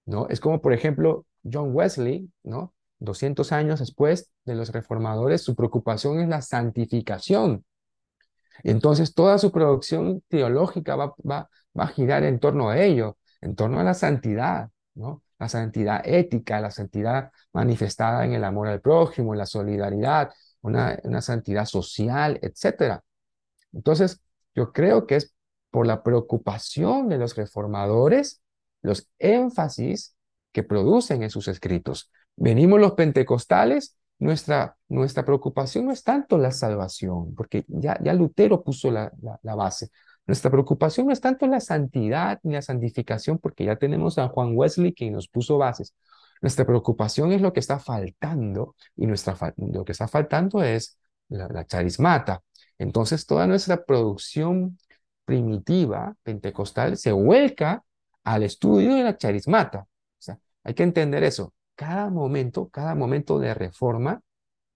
¿no? Es como, por ejemplo, John Wesley, ¿no? 200 años después de los reformadores, su preocupación es la santificación entonces toda su producción teológica va, va, va a girar en torno a ello, en torno a la santidad, ¿no? La santidad ética, la santidad manifestada en el amor al prójimo, en la solidaridad, una, una santidad social, etc. Entonces, yo creo que es por la preocupación de los reformadores, los énfasis que producen en sus escritos. Venimos los pentecostales nuestra, nuestra preocupación no es tanto la salvación, porque ya, ya Lutero puso la, la, base. Nuestra preocupación no es tanto la santidad ni la santificación, porque ya tenemos a Juan Wesley quien nos puso bases. Nuestra preocupación es lo que está faltando y nuestra, lo que está faltando es la, la charismata. Entonces toda nuestra producción primitiva pentecostal se vuelca al estudio de la charismata. O sea, hay que entender eso cada momento, cada momento de reforma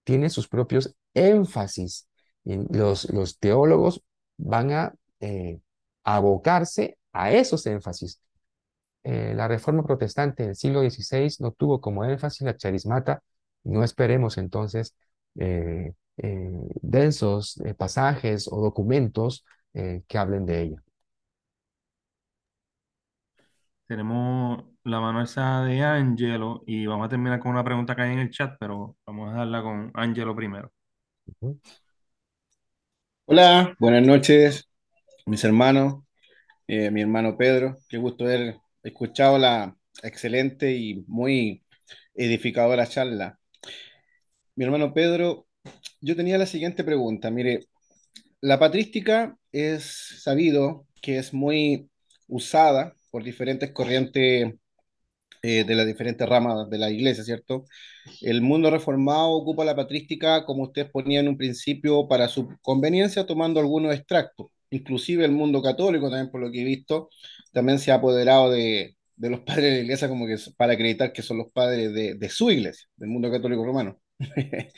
tiene sus propios énfasis. Y los, los teólogos van a eh, abocarse a esos énfasis. Eh, la reforma protestante del siglo XVI no tuvo como énfasis la charismata. No esperemos entonces eh, densos pasajes o documentos que hablen de ella. Tenemos la mano esa de Angelo y vamos a terminar con una pregunta que hay en el chat, pero vamos a darla con Angelo primero. Hola, buenas noches, mis hermanos, eh, mi hermano Pedro. Qué gusto haber escuchado la excelente y muy edificadora charla. Mi hermano Pedro, yo tenía la siguiente pregunta. Mire, la patrística es sabido que es muy usada por diferentes corrientes eh, de las diferentes ramas de la iglesia, ¿cierto? El mundo reformado ocupa la patrística, como ustedes ponían en un principio, para su conveniencia, tomando algunos extractos. Inclusive el mundo católico, también por lo que he visto, también se ha apoderado de, los padres de la iglesia como que para acreditar que son los padres de su iglesia, del mundo católico romano.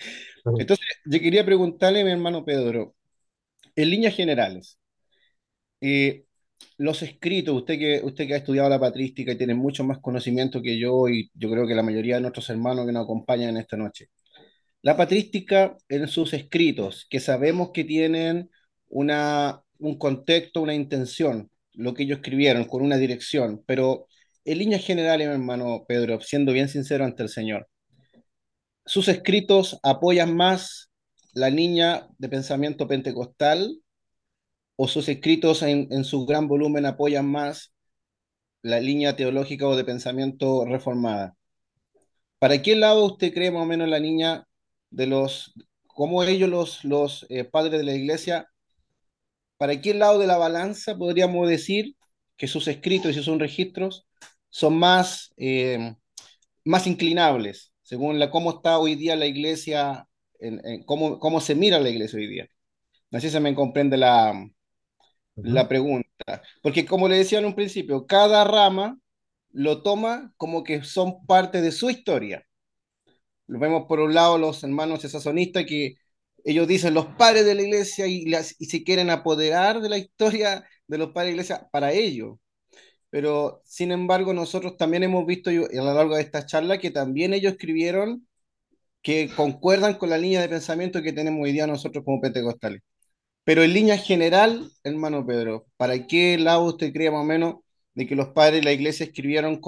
Entonces, yo quería preguntarle a mi hermano Pedro, en líneas generales, eh, los escritos, usted que, usted que ha estudiado la patrística y tiene mucho más conocimiento que yo y yo creo que la mayoría de nuestros hermanos que nos acompañan en esta noche. La patrística en sus escritos, que sabemos que tienen una, un contexto, una intención, lo que ellos escribieron, con una dirección, pero en líneas generales, mi hermano Pedro, siendo bien sincero ante el Señor, sus escritos apoyan más la línea de pensamiento pentecostal o sus escritos en, su gran volumen apoyan más la línea teológica o de pensamiento reformada? ¿para qué lado usted cree más o menos la niña de los, cómo ellos los, los eh, padres de la iglesia, para qué lado de la balanza podríamos decir que sus escritos y sus registros son más, eh, más inclinables, según la, cómo está hoy día la iglesia, en, en cómo, cómo se mira la iglesia hoy día? No sé si se me comprende la, la pregunta. Porque como le decía en un principio, cada rama lo toma como que son parte de su historia. Lo vemos por un lado los hermanos sazonistas que ellos dicen los padres de la iglesia y, las, y se quieren apoderar de la historia de los padres de la iglesia para ellos. Pero sin embargo nosotros también hemos visto a lo largo de esta charla que también ellos escribieron que concuerdan con la línea de pensamiento que tenemos hoy día nosotros como pentecostales. Pero en línea general, hermano Pedro, ¿para qué lado usted cree más o menos de que los padres de la iglesia escribieron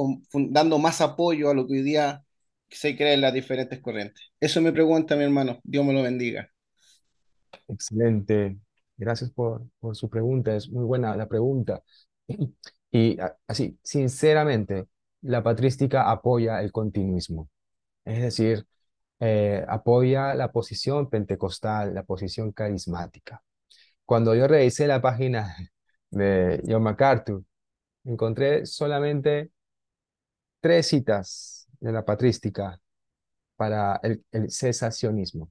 dando más apoyo a lo que hoy día se cree en las diferentes corrientes? Eso me pregunta mi hermano, Dios me lo bendiga. Excelente, gracias por, por su pregunta, es muy buena la pregunta. Y así, sinceramente, la patrística apoya el continuismo, es decir, eh, apoya la posición pentecostal, la posición carismática. Cuando yo revisé la página de John MacArthur, encontré solamente tres citas de la patrística para el, cesacionismo.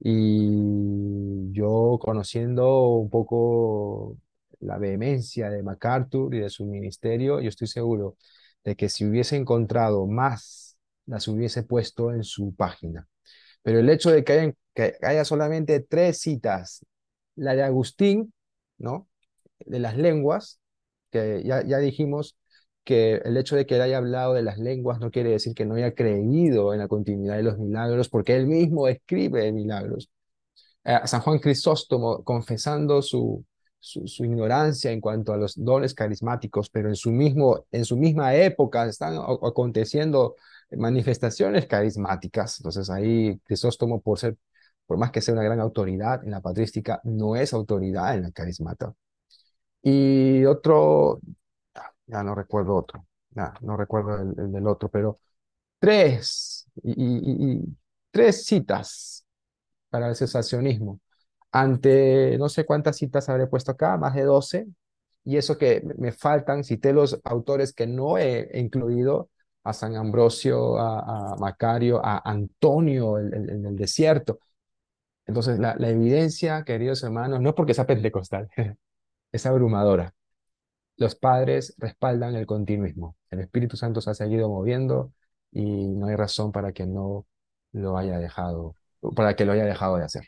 Y yo conociendo un poco la vehemencia de MacArthur y de su ministerio, yo estoy seguro de que si hubiese encontrado más, las hubiese puesto en su página. Pero el hecho de que, que haya solamente tres citas la de Agustín, ¿no? De las lenguas, que ya, ya dijimos que el hecho de que él haya hablado de las lenguas no quiere decir que no haya creído en la continuidad de los milagros, porque él mismo escribe milagros. Eh, San Juan Crisóstomo confesando su, su, ignorancia en cuanto a los dones carismáticos, pero en su, mismo, en su misma época están aconteciendo manifestaciones carismáticas. Entonces ahí Crisóstomo, por ser por más que sea una gran autoridad en la patrística, no es autoridad en la carismata. Y otro, ya no recuerdo otro, ya, no recuerdo el, del otro, pero tres, y, tres citas para el cesacionismo. Ante no sé cuántas citas habré puesto acá, más de 12, y eso que me faltan, cité los autores que no he incluido, a San Ambrosio, a, Macario, a Antonio en el desierto, entonces, la, evidencia, queridos hermanos, no porque sea pentecostal, es abrumadora. Los padres respaldan el continuismo. El Espíritu Santo se ha seguido moviendo y no hay razón para que no lo haya dejado, para que lo haya dejado de hacer.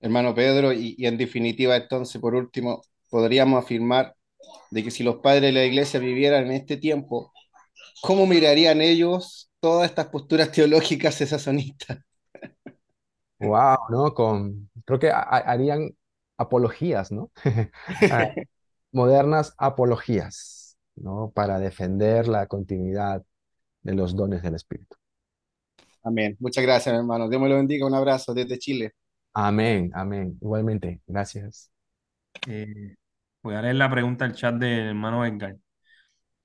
Hermano Pedro, y, y en definitiva, entonces, por último, podríamos afirmar de que si los padres de la iglesia vivieran en este tiempo, ¿cómo mirarían ellos todas estas posturas teológicas cesasonistas? Wow, ¿no? Con, creo que harían apologías, ¿no? Ah, modernas apologías, ¿no? Para defender la continuidad de los dones del Espíritu. Amén. Muchas gracias, hermano. Dios me lo bendiga. Un abrazo desde Chile. Amén, amén. Igualmente, gracias. Eh, voy a leer la pregunta del chat del hermano Edgar.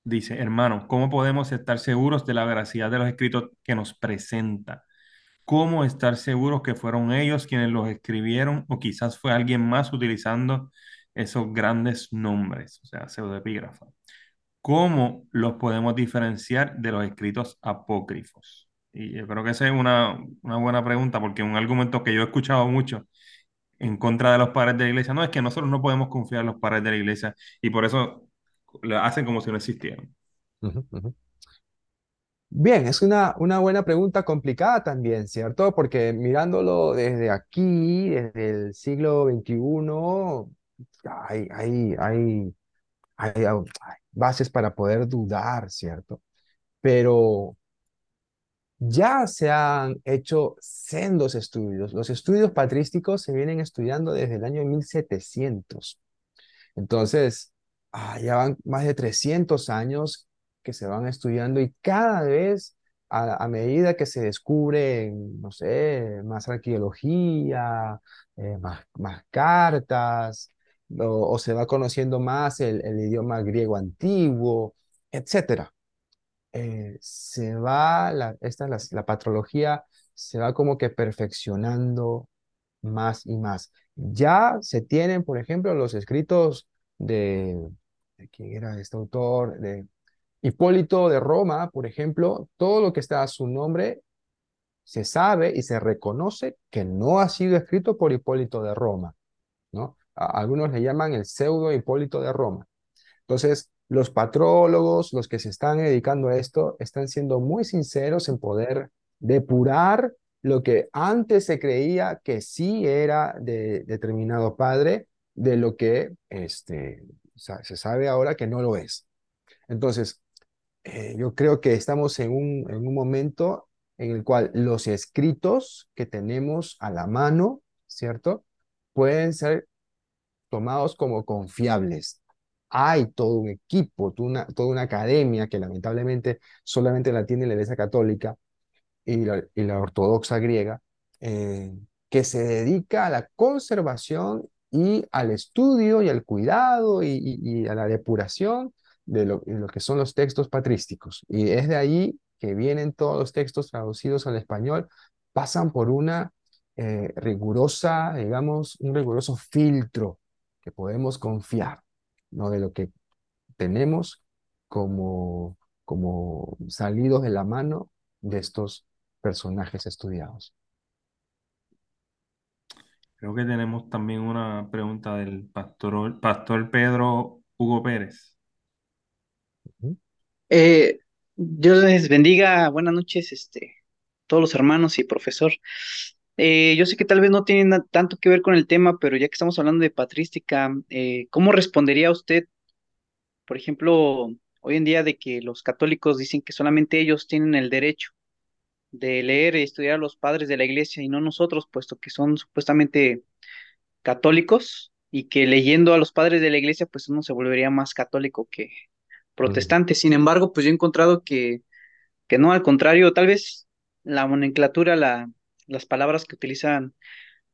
Dice, hermano, ¿cómo podemos estar seguros de la veracidad de los escritos que nos presenta? cómo estar seguros que fueron ellos quienes los escribieron o quizás fue alguien más utilizando esos grandes nombres, o sea, pseudoepígrafa. ¿Cómo los podemos diferenciar de los escritos apócrifos? Y yo creo que esa es una, una buena pregunta porque un argumento que yo he escuchado mucho en contra de los padres de la iglesia, no, es que nosotros no podemos confiar en los padres de la iglesia y por eso lo hacen como si no existieran. Bien, es una, una buena pregunta complicada también, ¿cierto? Porque mirándolo desde aquí, desde el siglo XXI, hay, hay, hay, hay, bases para poder dudar, ¿cierto? Pero ya se han hecho sendos estudios. Los estudios patrísticos se vienen estudiando desde el año 1700. Entonces, ah, ya van más de 300 años que se van estudiando y cada vez a, medida que se descubre, no sé, más arqueología, eh, más, más cartas, o, se va conociendo más el, idioma griego antiguo, etc. eh, se va, la, esta, la, la patrología se va como que perfeccionando más y más. Ya se tienen, por ejemplo, los escritos de, quién era este autor, de Hipólito de Roma, por ejemplo, todo lo que está a su nombre se sabe y se reconoce que no ha sido escrito por Hipólito de Roma, ¿no? algunos le llaman el pseudo Hipólito de Roma. Entonces, los patrólogos, los que se están dedicando a esto, están siendo muy sinceros en poder depurar lo que antes se creía que sí era de determinado padre, de lo que este, se sabe ahora que no lo es. Entonces, eh, yo creo que estamos en un, en un momento en el cual los escritos que tenemos a la mano, ¿cierto? Pueden ser tomados como confiables. Hay todo un equipo, toda una, academia que lamentablemente solamente la tiene la Iglesia Católica y la, Ortodoxa griega, eh, que se dedica a la conservación y al estudio y al cuidado y, a la depuración de lo, de lo, que son los textos patrísticos. Y es de ahí que vienen todos los textos traducidos al español, pasan por una eh, rigurosa, digamos, un riguroso filtro que podemos confiar, ¿no? De lo que tenemos como, como salidos de la mano de estos personajes estudiados. Creo que tenemos también una pregunta del pastor, pastor Pedro Hugo Pérez. Eh, Dios les bendiga, buenas noches, este, todos los hermanos y profesor. Eh, yo sé que tal vez no tienen tanto que ver con el tema, pero ya que estamos hablando de patrística, eh, ¿cómo respondería usted, por ejemplo, hoy en día de que los católicos dicen que solamente ellos tienen el derecho de leer y estudiar a los padres de la iglesia y no nosotros, puesto que son supuestamente católicos y que leyendo a los padres de la iglesia, pues uno se volvería más católico que protestante. Sin embargo, pues yo he encontrado que, que no, al contrario, tal vez la nomenclatura, la, las palabras que utilizan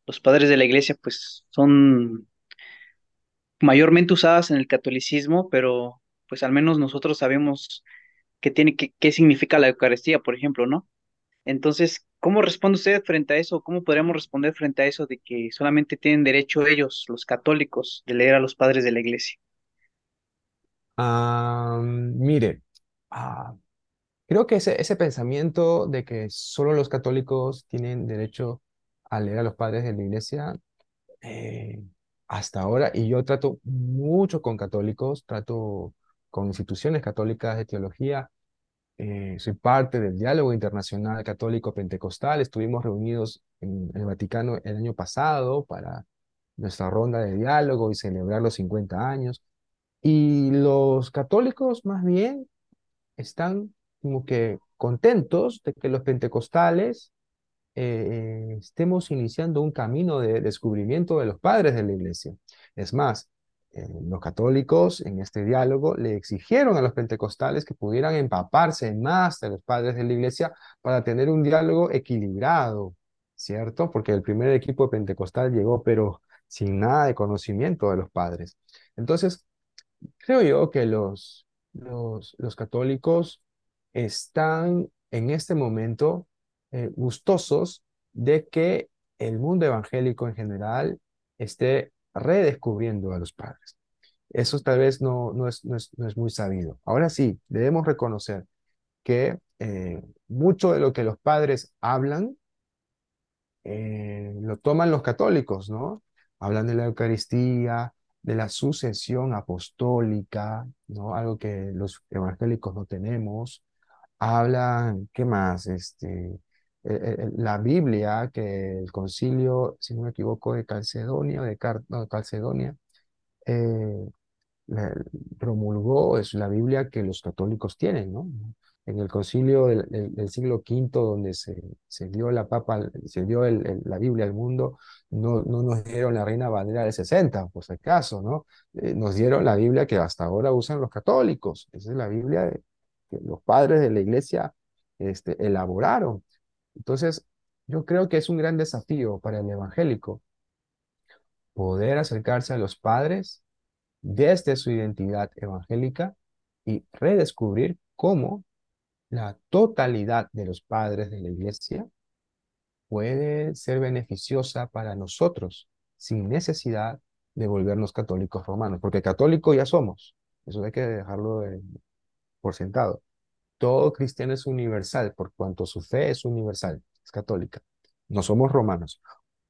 los padres de la iglesia, pues son mayormente usadas en el catolicismo, pero pues al menos nosotros sabemos qué tiene que, qué significa la Eucaristía, por ejemplo, ¿no? Entonces, ¿cómo responde usted frente a eso? ¿Cómo podríamos responder frente a eso de que solamente tienen derecho ellos, los católicos, de leer a los padres de la iglesia? Uh, mire, uh, creo que ese, ese pensamiento de que solo los católicos tienen derecho a leer a los padres de la iglesia, eh, hasta ahora, y yo trato mucho con católicos, trato con instituciones católicas de teología, eh, soy parte del diálogo internacional católico pentecostal, estuvimos reunidos en el Vaticano el año pasado para nuestra ronda de diálogo y celebrar los 50 años. Y los católicos más bien están como que contentos de que los pentecostales eh, estemos iniciando un camino de descubrimiento de los padres de la iglesia. Es más, eh, los católicos en este diálogo le exigieron a los pentecostales que pudieran empaparse más de los padres de la iglesia para tener un diálogo equilibrado, ¿cierto? Porque el primer equipo pentecostal llegó, pero sin nada de conocimiento de los padres. Entonces, creo yo que los, los, los católicos están en este momento eh, gustosos de que el mundo evangélico en general esté redescubriendo a los padres. Eso tal vez no, no, es, no, es, no es muy sabido. Ahora sí, debemos reconocer que eh, mucho de lo que los padres hablan eh, lo toman los católicos, ¿no? Hablan de la Eucaristía, de la sucesión apostólica, ¿no? Algo que los evangélicos no tenemos. Hablan, ¿qué más? Este, la Biblia, que el concilio, si no me equivoco, de Calcedonia, de no, Calcedonia, eh, promulgó, es la Biblia que los católicos tienen, ¿no? En el concilio del, siglo V, donde se, se, dio la papa, se dio la Biblia al mundo, no, no nos dieron la Reina Bandera del 60, por si acaso, ¿no? Eh, nos dieron la Biblia que hasta ahora usan los católicos. Esa es la Biblia de, que los padres de la iglesia este, elaboraron. Entonces, yo creo que es un gran desafío para el evangélico poder acercarse a los padres desde su identidad evangélica y redescubrir cómo la totalidad de los padres de la iglesia puede ser beneficiosa para nosotros sin necesidad de volvernos católicos romanos, porque católicos ya somos, eso hay que dejarlo por sentado. Todo cristiano es universal, por cuanto su fe es universal, es católica. No somos romanos.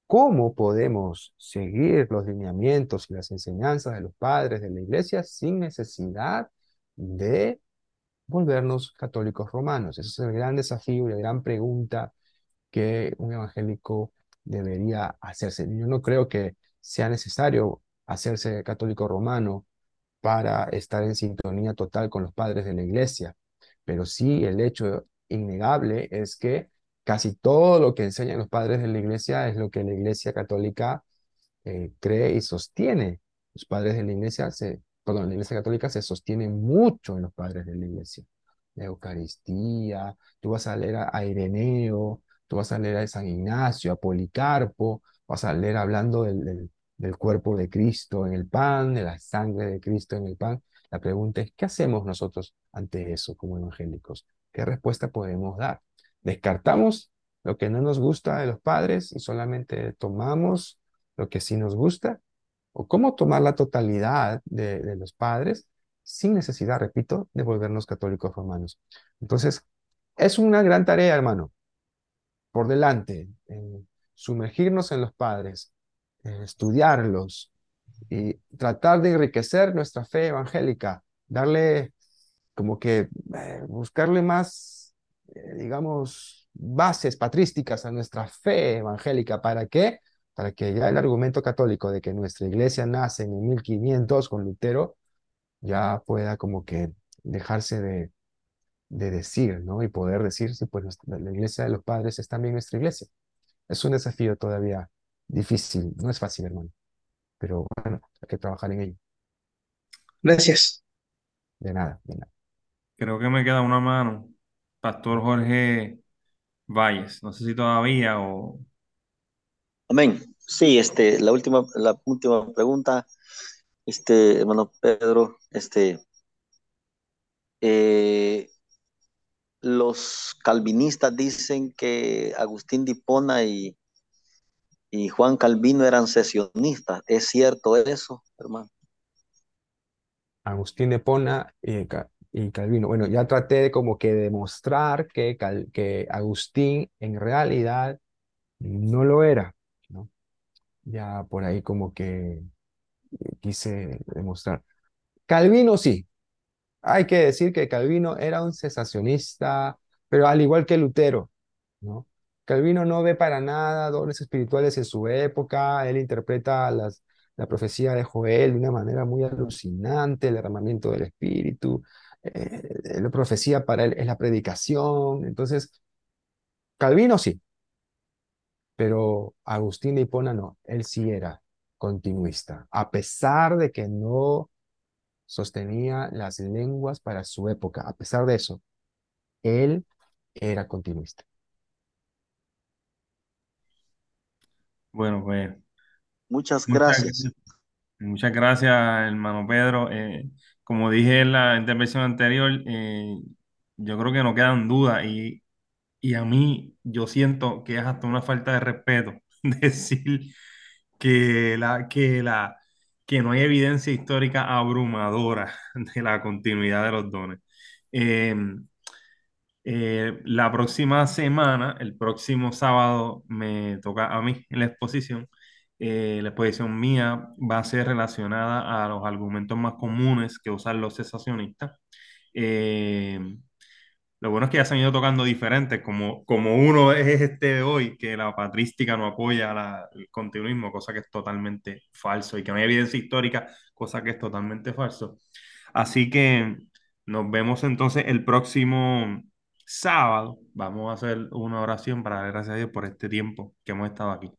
¿Cómo podemos seguir los lineamientos y las enseñanzas de los padres de la iglesia sin necesidad de volvernos católicos romanos? Ese es el gran desafío y la gran pregunta que un evangélico debería hacerse. Yo no creo que sea necesario hacerse católico romano para estar en sintonía total con los padres de la iglesia, pero sí el hecho innegable es que casi todo lo que enseñan los padres de la iglesia es lo que la iglesia católica eh, cree y sostiene. Los padres de la iglesia se, perdón, la iglesia católica se sostiene mucho en los padres de la iglesia. La Eucaristía, tú vas a leer a Ireneo, Tú vas a leer a San Ignacio, a Policarpo, vas a leer hablando del, del, cuerpo de Cristo en el pan, de la sangre de Cristo en el pan. La pregunta es, ¿qué hacemos nosotros ante eso como evangélicos? ¿Qué respuesta podemos dar? ¿Descartamos lo que no nos gusta de los padres y solamente tomamos lo que sí nos gusta? ¿O cómo tomar la totalidad de, los padres sin necesidad, repito, de volvernos católicos romanos? Entonces, es una gran tarea, hermano por delante, sumergirnos en los padres, estudiarlos y tratar de enriquecer nuestra fe evangélica, darle como que eh, buscarle más, eh, digamos, bases patrísticas a nuestra fe evangélica. ¿Para qué? Para que ya el argumento católico de que nuestra iglesia nace en 1500 con Lutero ya pueda como que dejarse de, de decir, ¿no? Y poder decir, sí, pues la iglesia de los padres es también nuestra iglesia. Es un desafío todavía difícil, no es fácil, hermano, pero bueno, hay que trabajar en ello. Gracias. De nada, de nada. Creo que me queda una mano. Pastor Jorge Valles, no sé si todavía o... Amén. Sí, este, la última, la última pregunta, este, hermano Pedro, este, eh, los calvinistas dicen que Agustín de Hipona y, y Juan Calvino eran sesionistas. ¿Es cierto eso, hermano? Agustín de Hipona y, Calvino. Bueno, ya traté de como que demostrar que, que Agustín en realidad no lo era, ¿no? Ya por ahí como que quise demostrar. Calvino sí, hay que decir que Calvino era un cesacionista, pero al igual que Lutero, ¿no? Calvino no ve para nada dones espirituales en su época, él interpreta las, la profecía de Joel de una manera muy alucinante, el derramamiento del espíritu, eh, la profecía para él es la predicación, entonces Calvino sí, pero Agustín de Hipona no, él sí era continuista, a pesar de que no sostenía las lenguas para su época. A pesar de eso, él era continuista. Bueno, pues. Muchas gracias. Muchas, gracias, hermano Pedro. Eh, como dije en la intervención anterior, eh, yo creo que no quedan dudas y, y a mí yo siento que es hasta una falta de respeto decir que la, que la, que no hay evidencia histórica abrumadora de la continuidad de los dones. Eh, eh, la próxima semana, el próximo sábado, me toca a mí en la exposición. Eh, la exposición mía va a ser relacionada a los argumentos más comunes que usan los cesacionistas. Lo bueno es que ya se han ido tocando diferentes, como, como uno es este de hoy, que la patrística no apoya el continuismo, cosa que es totalmente falso, y que no hay evidencia histórica, cosa que es totalmente falso. Así que nos vemos entonces el próximo sábado. Vamos a hacer una oración para dar gracias a Dios por este tiempo que hemos estado aquí.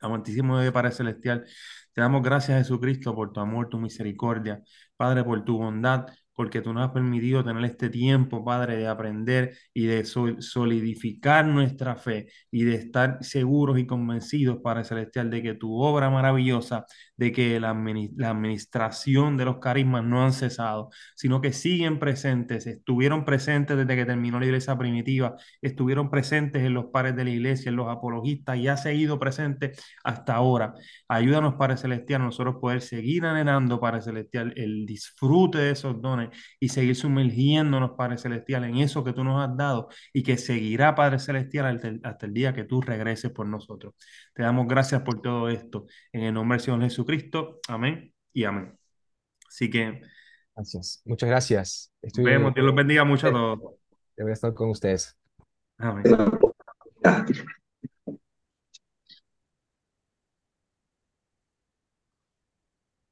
Amantísimo de Padre Celestial, te damos gracias, Jesucristo, por tu amor, tu misericordia, Padre, por tu bondad, porque tú nos has permitido tener este tiempo, Padre, de aprender y de solidificar nuestra fe y de estar seguros y convencidos, Padre Celestial, de que tu obra maravillosa, de que la, la administración de los carismas no han cesado, sino que siguen presentes, estuvieron presentes desde que terminó la iglesia primitiva, estuvieron presentes en los pares de la iglesia, en los apologistas y ha seguido presente hasta ahora. Ayúdanos, Padre Celestial, nosotros poder seguir anhelando, Padre Celestial, el disfrute de esos dones y seguir sumergiéndonos, Padre Celestial, en eso que tú nos has dado y que seguirá, Padre Celestial, hasta el, día que tú regreses por nosotros. Te damos gracias por todo esto. En el nombre del Señor Jesucristo. Amén y amén. Así que. Gracias. Muchas gracias. Estoy, vemos. Dios los bendiga mucho a todos. Voy a estar con ustedes. Amén.